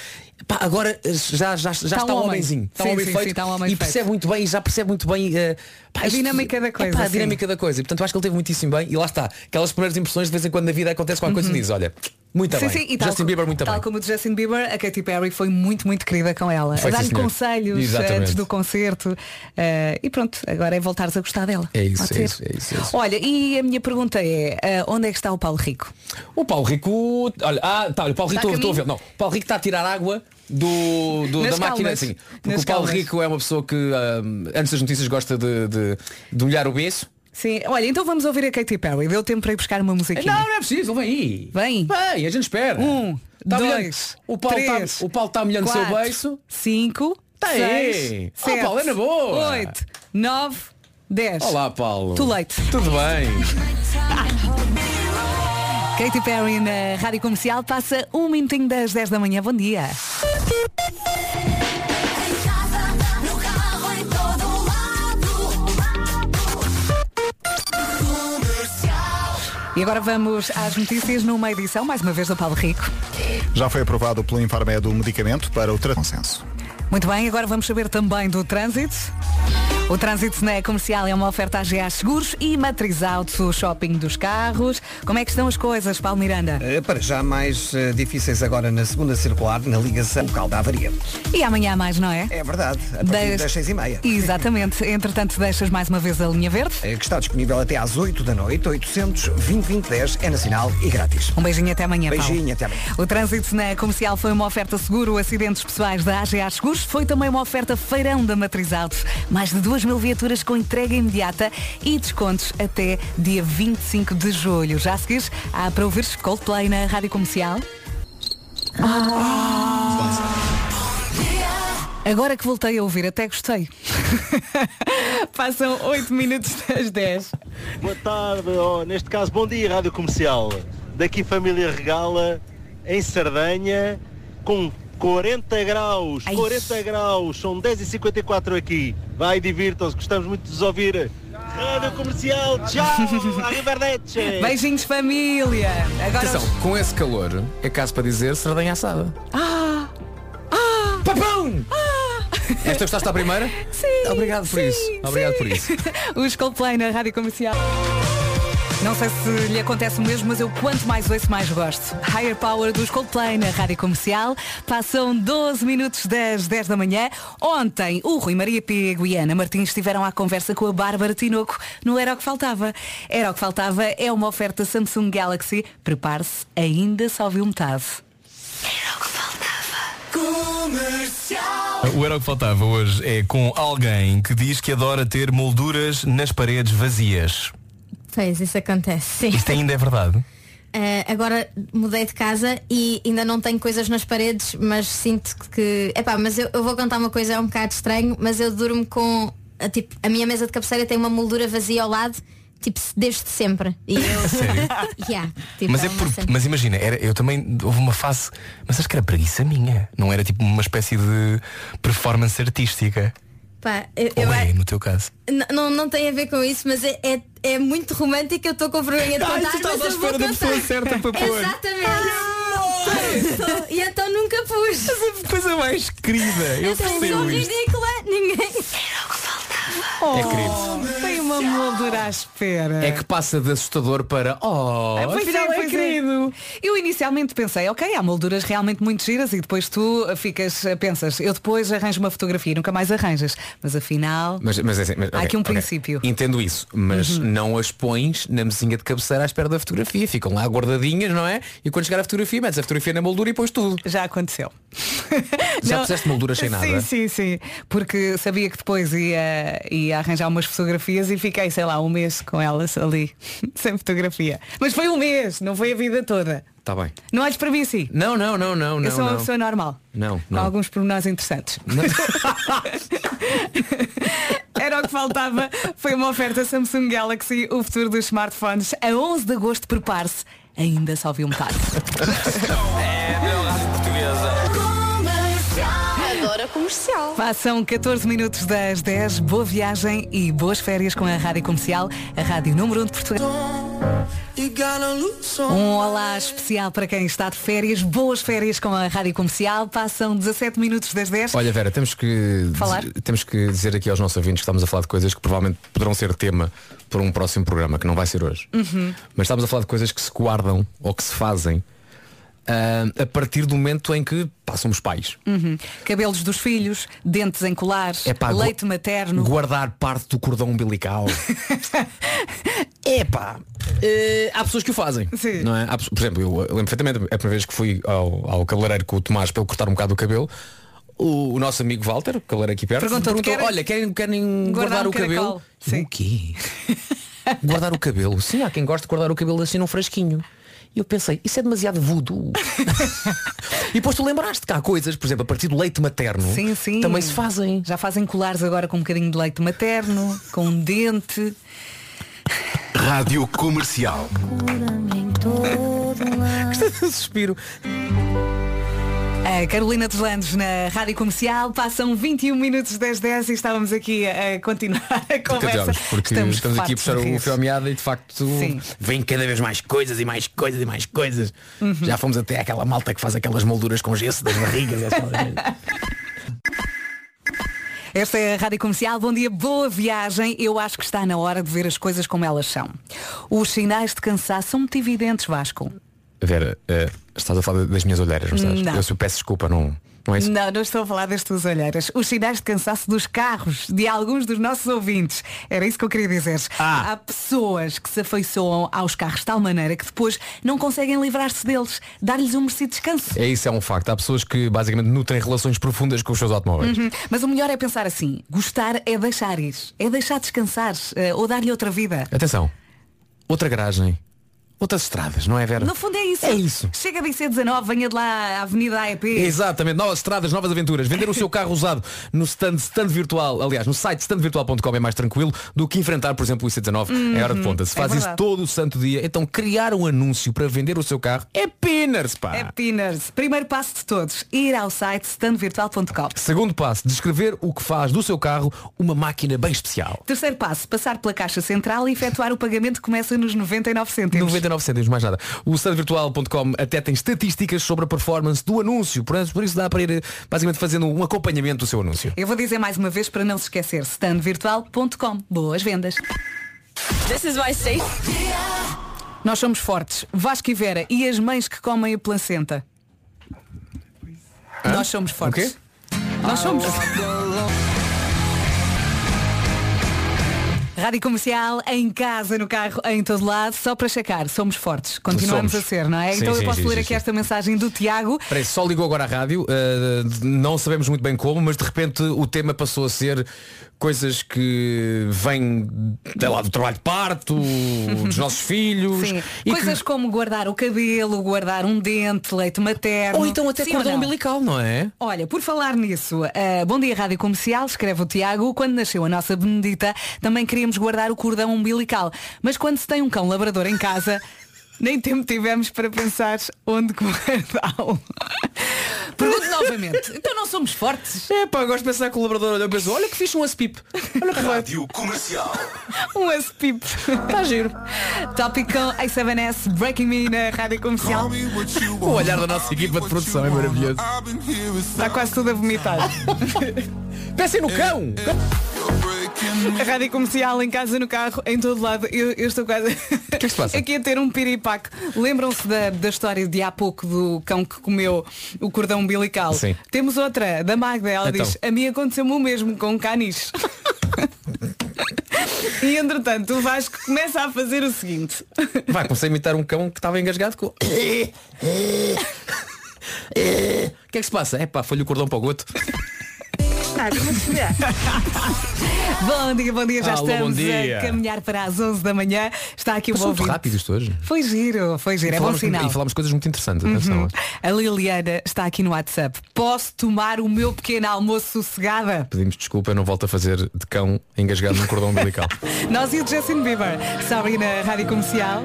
pá, agora eh, já, já, já está, um um homenzinho. Está Sim, um homem sim, feito sim, está um homem e feito. percebe muito bem, já percebe muito bem eh, pá, A dinâmica da coisa, Epá, a dinâmica da coisa. E portanto acho que ele teve muitíssimo bem e lá está. Aquelas primeiras impressões de vez em quando na vida acontece qualquer coisa e diz, olha, muito Uhum. Sim, bem. sim, e tal, Justin Bieber muito tal bem. como o Justin Bieber, a Katy Perry foi muito, muito querida com ela. Dar-lhe conselhos Exatamente. antes do concerto. eh, e pronto, agora é voltares a gostar dela. É isso, é isso, é isso, é isso. Olha, e a minha pergunta é, eh, onde é que está o Paulo Rico? O Paulo Rico. Olha, ah, tá, olha, o Paulo Rico Está estou a ver. Não, o Paulo Rico está a tirar água do, do- da máquina calmas. assim. Porque Nas o Paulo calmas. Rico é uma pessoa que ah, antes das notícias gosta de, de, de molhar o beiço. Sim, olha, então vamos ouvir a Katy Perry. Deu tempo para ir buscar uma musiquinha. Não, não é preciso, vem aí. Vem. Vem, a gente espera. Um, Tá dois, o Paulo tá- três, o Paulo está molhando o seu quatro, beiço. Cinco, Tá aí. seis, Oh, sete, Paulo, é na boa. oito, nove, dez. Olá, Paulo. Tu leite. Tudo bem. Katy Perry na Rádio Comercial passa um minutinho das 10 da manhã. Bom dia. E agora vamos às notícias numa edição, mais uma vez, do Paulo Rico. Já foi aprovado pelo Infarmed o medicamento para o tratamento. Muito bem, agora vamos saber também do trânsito. O trânsito na comercial é uma oferta à GA Seguros e Matriz Auto, o shopping dos carros. Como é que estão as coisas, Paulo Miranda? Eh, Para já mais eh, difíceis agora na segunda circular, na ligação local da avaria. E amanhã mais, não é? É verdade, a partir das seis e meia. Exatamente. Entretanto, deixas mais uma vez a linha verde. Eh, Que está disponível até às 8 da noite, 800 2010 é nacional e grátis. Um beijinho até amanhã, Paulo. Beijinho, até amanhã. O trânsito na comercial foi uma oferta seguro, acidentes pessoais da AGA Seguros. Foi também uma oferta feirão da Matriz Auto. Mais de 2 mil viaturas com entrega imediata e descontos até dia 25 de julho. Já a seguir, há para ouvir Coldplay na Rádio Comercial. Agora que voltei a ouvir, até gostei. Passam 8 minutos das 10. Boa tarde, ou neste caso, bom dia, Rádio Comercial. Daqui Família Regala, em Sardanha, com 40 graus. 40 graus, são 10h54 aqui. Vai, divirtam-se, gostamos muito de vos ouvir. Rádio Comercial, tchau, arrivederci. Beijinhos família. Agora Atenção, com esse calor, é caso para dizer sardanha assada. Ah! Ah! Papão! Esta gostaste à primeira? Sim! Obrigado por sim, isso. Obrigado sim. por isso. Os Coldplay na Rádio Comercial. Não sei se lhe acontece o mesmo, mas eu quanto mais ouço, mais gosto. Higher Power dos Coldplay na Rádio Comercial. Passam 12 minutos das 10 da manhã. Ontem, o Rui Maria Pego e Ana Martins estiveram à conversa com a Bárbara Tinoco no Era o que Faltava. Era o que Faltava é uma oferta Samsung Galaxy. Prepare-se, ainda só viu metade. O Era o que faltava hoje é com alguém que diz que adora ter molduras nas paredes vazias. Pois, isso acontece, sim. Isto ainda é verdade? Eh, agora mudei de casa e ainda não tenho coisas nas paredes, mas sinto que. Epá, mas eu, eu vou contar uma coisa, é um bocado estranho, mas eu durmo com. a, tipo, a minha mesa de cabeceira tem uma moldura vazia ao lado, tipo, desde sempre. E eu. Sério? Yeah, tipo, mas é uma por, mas imagina, era, eu também houve uma fase, mas acho que era preguiça minha, não era tipo uma espécie de performance artística. Pá, eu, eu Ou é, a- no teu caso. Não, não tem a ver com isso, mas é, é, é muito romântico, eu estou com vergonha de Ai, contar. tu estavas mas à eu espera da pessoa certa para pôr. Exatamente. e então nunca pus. a coisa mais querida. Eu então, percebo sou ridícula, ninguém. Oh, É querido. Tem uma moldura à espera. É que passa de assustador para oh, Ah, pois afinal é, pois é. Eu inicialmente pensei, ok, há molduras realmente muito giras e depois tu ficas, pensas, eu depois arranjo uma fotografia e nunca mais arranjas. Mas afinal, Mas, mas, é assim, mas, Há aqui um ok. princípio. Entendo isso, mas Uhum. não as pões na mesinha de cabeceira à espera da fotografia. Ficam lá guardadinhas, não é? E quando chegar a fotografia, metes a fotografia na moldura e pões tudo. Já aconteceu. Já Não- puseste moldura sem nada? Sim, sim, sim. Porque sabia que depois ia, ia arranjar umas fotografias e fiquei, sei lá, um mês com elas ali, sem fotografia. Mas foi um mês, não foi a vida toda. Está bem. Não olhes para mim assim. Não, não, não, não, Eu não. sou uma não. pessoa normal. Não, Com não. alguns pormenores interessantes. Era o que faltava. Foi uma oferta Samsung Galaxy, o futuro dos smartphones. A 11 de agosto, prepare-se. Ainda só vi um bocado. comercial. Passam 14 minutos das 10. Boa viagem e boas férias com a Rádio Comercial, a Rádio Número 1 de Portugal. Um olá especial para quem está de férias. Boas férias com a Rádio Comercial. Passam 17 minutos das 10. Olha Vera, temos que, Falar? dizer- temos que dizer aqui aos nossos ouvintes que estamos a falar de coisas que provavelmente poderão ser tema para um próximo programa, que não vai ser hoje. Uhum. Mas estamos a falar de coisas que se guardam ou que se fazem ah, a partir do momento em que passam os pais. Uhum. Cabelos dos filhos, dentes em colares, Epá, gu- leite materno. Guardar parte do cordão umbilical. Epá, eh, há pessoas que o fazem. Não é? Há por exemplo, eu, eu lembro perfeitamente a primeira vez que fui ao, ao cabeleireiro com o Tomás para ele cortar um bocado o cabelo. O, o nosso amigo Walter, o cabeleireiro aqui perto, Perguntou-te, perguntou, querem- olha, querem, querem Guardar guardar, um o cabelo? caracol. Eu, O quê? guardar o cabelo? Sim, há quem gosta de guardar o cabelo assim num frasquinho. E eu pensei, isso é demasiado voodoo. e depois tu lembraste que há coisas, por exemplo, a partir do leite materno, Sim, sim. também se fazem. Já fazem colares agora com um bocadinho de leite materno, com um dente. Rádio Comercial. Gostei do suspiro. A Carolina dos Landes na Rádio Comercial. Passam 21 minutos das 10 e estávamos aqui a continuar a conversa. Porque estamos, aqui a puxar o fio à meada e de facto Sim. vem cada vez mais coisas e mais coisas e mais coisas. Uhum. Já fomos até aquela malta que faz aquelas molduras com gesso das barrigas. Esta é a Rádio Comercial. Bom dia, boa viagem. Eu acho que está na hora de ver as coisas como elas são. Os sinais de cansaço são muito evidentes, Vasco. Vera, eh, estás a falar das minhas olheiras, não estás? Não. Eu se- peço desculpa, não, não é isso? Não, não estou a falar das tuas olheiras. Os sinais de cansaço dos carros de alguns dos nossos ouvintes. Era isso que eu queria dizer. Ah. Há pessoas que se afeiçoam aos carros de tal maneira que depois não conseguem livrar-se deles. Dar-lhes um merecido descanso. É isso, é um facto. Há pessoas que basicamente nutrem relações profundas com os seus automóveis. Uhum. Mas o melhor é pensar assim. Gostar é deixar ir. É deixar descansar. eh, ou dar-lhe outra vida. Atenção, outra garagem, outras estradas, não é Vera? No fundo é isso. É isso. Chega de IC19, venha de lá à Avenida AEP. Exatamente, novas estradas, novas aventuras. Vender o seu carro usado no stand, stand virtual, aliás, no site standvirtual.com é mais tranquilo do que enfrentar, por exemplo, o IC19 em hora de Uhum, ponta. Se é faz isso verdade. todo o santo dia, então criar um anúncio para vender o seu carro é pinners, pá. É Pinners. Primeiro passo de todos. Ir ao site standvirtual.com. Segundo passo, descrever o que faz do seu carro uma máquina bem especial. Terceiro passo, passar pela caixa central e efetuar o pagamento que começa nos 99 cêntimos. 99 cêntimos, mais nada. O standvirtual.com até tem estatísticas sobre a performance do anúncio, por por isso dá para ir eh, basicamente fazendo um acompanhamento do seu anúncio. Eu vou dizer mais uma vez para não se esquecer, standvirtual.com. Boas vendas. This is my safe. Nós somos fortes. Vasco e Vera e as mães que comem a placenta. Nós somos fortes. Nós somos. Rádio Comercial, em casa, no carro, em todo lado, só para checar, somos fortes. Continuamos Somos. a ser, não é? Sim, então sim, eu posso sim, ler aqui esta mensagem do Tiago. Peraí, só ligou agora à rádio, eh, não sabemos muito bem como, mas de repente o tema passou a ser coisas que vêm sei lá, do trabalho de parto, dos nossos filhos. Sim. Coisas que- como guardar o cabelo, guardar um dente, leite materno. Ou então até Sim cordão não? umbilical, não é? Olha, por falar nisso, ah, bom dia Rádio Comercial, escreve o Tiago, quando nasceu a nossa Benedita, também queríamos guardar o cordão umbilical. Mas quando se tem um cão labrador em casa, nem tempo tivemos para pensar onde guardá-lo. Pergunto novamente, então não somos fortes? É pá, gosto de pensar que o labrador olha e pensa, olha que fiz um aspip. Olha que vai. Rádio Comercial. Um aspip. Está giro. Tópico com A7S, Breaking Me na Rádio Comercial. O olhar da nossa equipa de produção é maravilhoso. Está quase tudo a vomitar. Pensem no cão! A rádio comercial em casa, no carro, em todo lado. Eu, eu estou quase que é que se aqui a ter um piripaque. Lembram-se da, da história de há pouco do cão que comeu o cordão umbilical? Sim. Temos outra, da Magda. Ela Então. diz, a mim aconteceu-me o mesmo com um caniche. e entretanto o Vasco começa a fazer o seguinte. Vai, comecei a imitar um cão que estava engasgado com. O que é que se passa? É pá, foi-lhe o cordão para o goto. Bom dia, bom dia, já Alô, estamos dia. a caminhar para as 11 da manhã. Está aqui o Passou muito ouvinte. rápido isto hoje. Foi giro, foi giro, E é bom falámos, sinal. e falámos coisas muito interessantes, atenção. Uhum. A Liliana está aqui no WhatsApp. Posso tomar o meu pequeno almoço sossegada? Pedimos desculpa, eu não volto a fazer de cão engasgado num cordão umbilical. Nós e o Justin Bieber. Sorry na rádio comercial.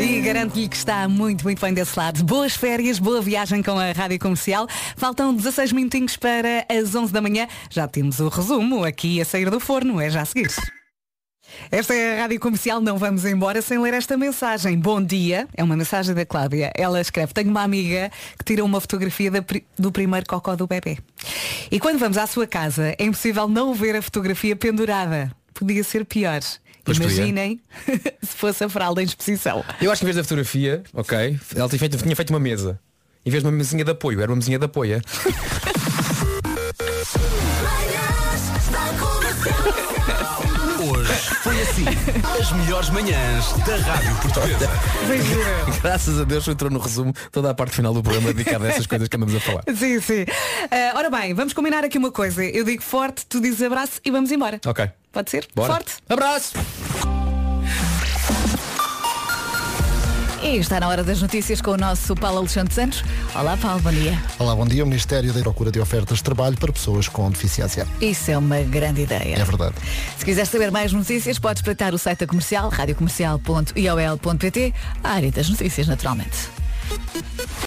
E garanto-lhe que está muito, muito bem desse lado. Boas férias, boa viagem com a rádio comercial. Faltam 16 minutinhos para as 11 da manhã. Já temos o resumo aqui a sair do forno, é já a seguir. Esta é a Rádio Comercial, não vamos embora sem ler esta mensagem. Bom dia, é uma mensagem da Cláudia. Ela escreve, tenho uma amiga que tirou uma fotografia do primeiro cocó do bebê. E quando vamos à sua casa, é impossível não ver a fotografia pendurada. Podia ser pior. Pois. Imaginem se fosse a fralda em exposição. Eu acho que em vez da fotografia, ok, ela tinha feito, tinha feito uma mesa. Em vez de uma mesinha de apoio, era uma mesinha de apoio. é? assim. As melhores manhãs da Rádio Portuguesa. Graças a Deus entrou no resumo toda a parte final do programa dedicada a essas coisas que andamos a falar. Sim, sim. Ah, ora bem, vamos combinar aqui uma coisa. Eu digo forte, tu dizes abraço e vamos embora. Ok. Pode ser? Bora. Forte. Abraço! E está na hora das notícias com o nosso Paulo Alexandre Santos. Olá Paulo, bom dia. Olá, bom dia. O Ministério da Procura de Ofertas de Trabalho para Pessoas com Deficiência. Isso é uma grande ideia. É verdade. Se quiser saber mais notícias, pode espreitar o site da comercial, radiocomercial.iol.pt, a área das notícias, naturalmente.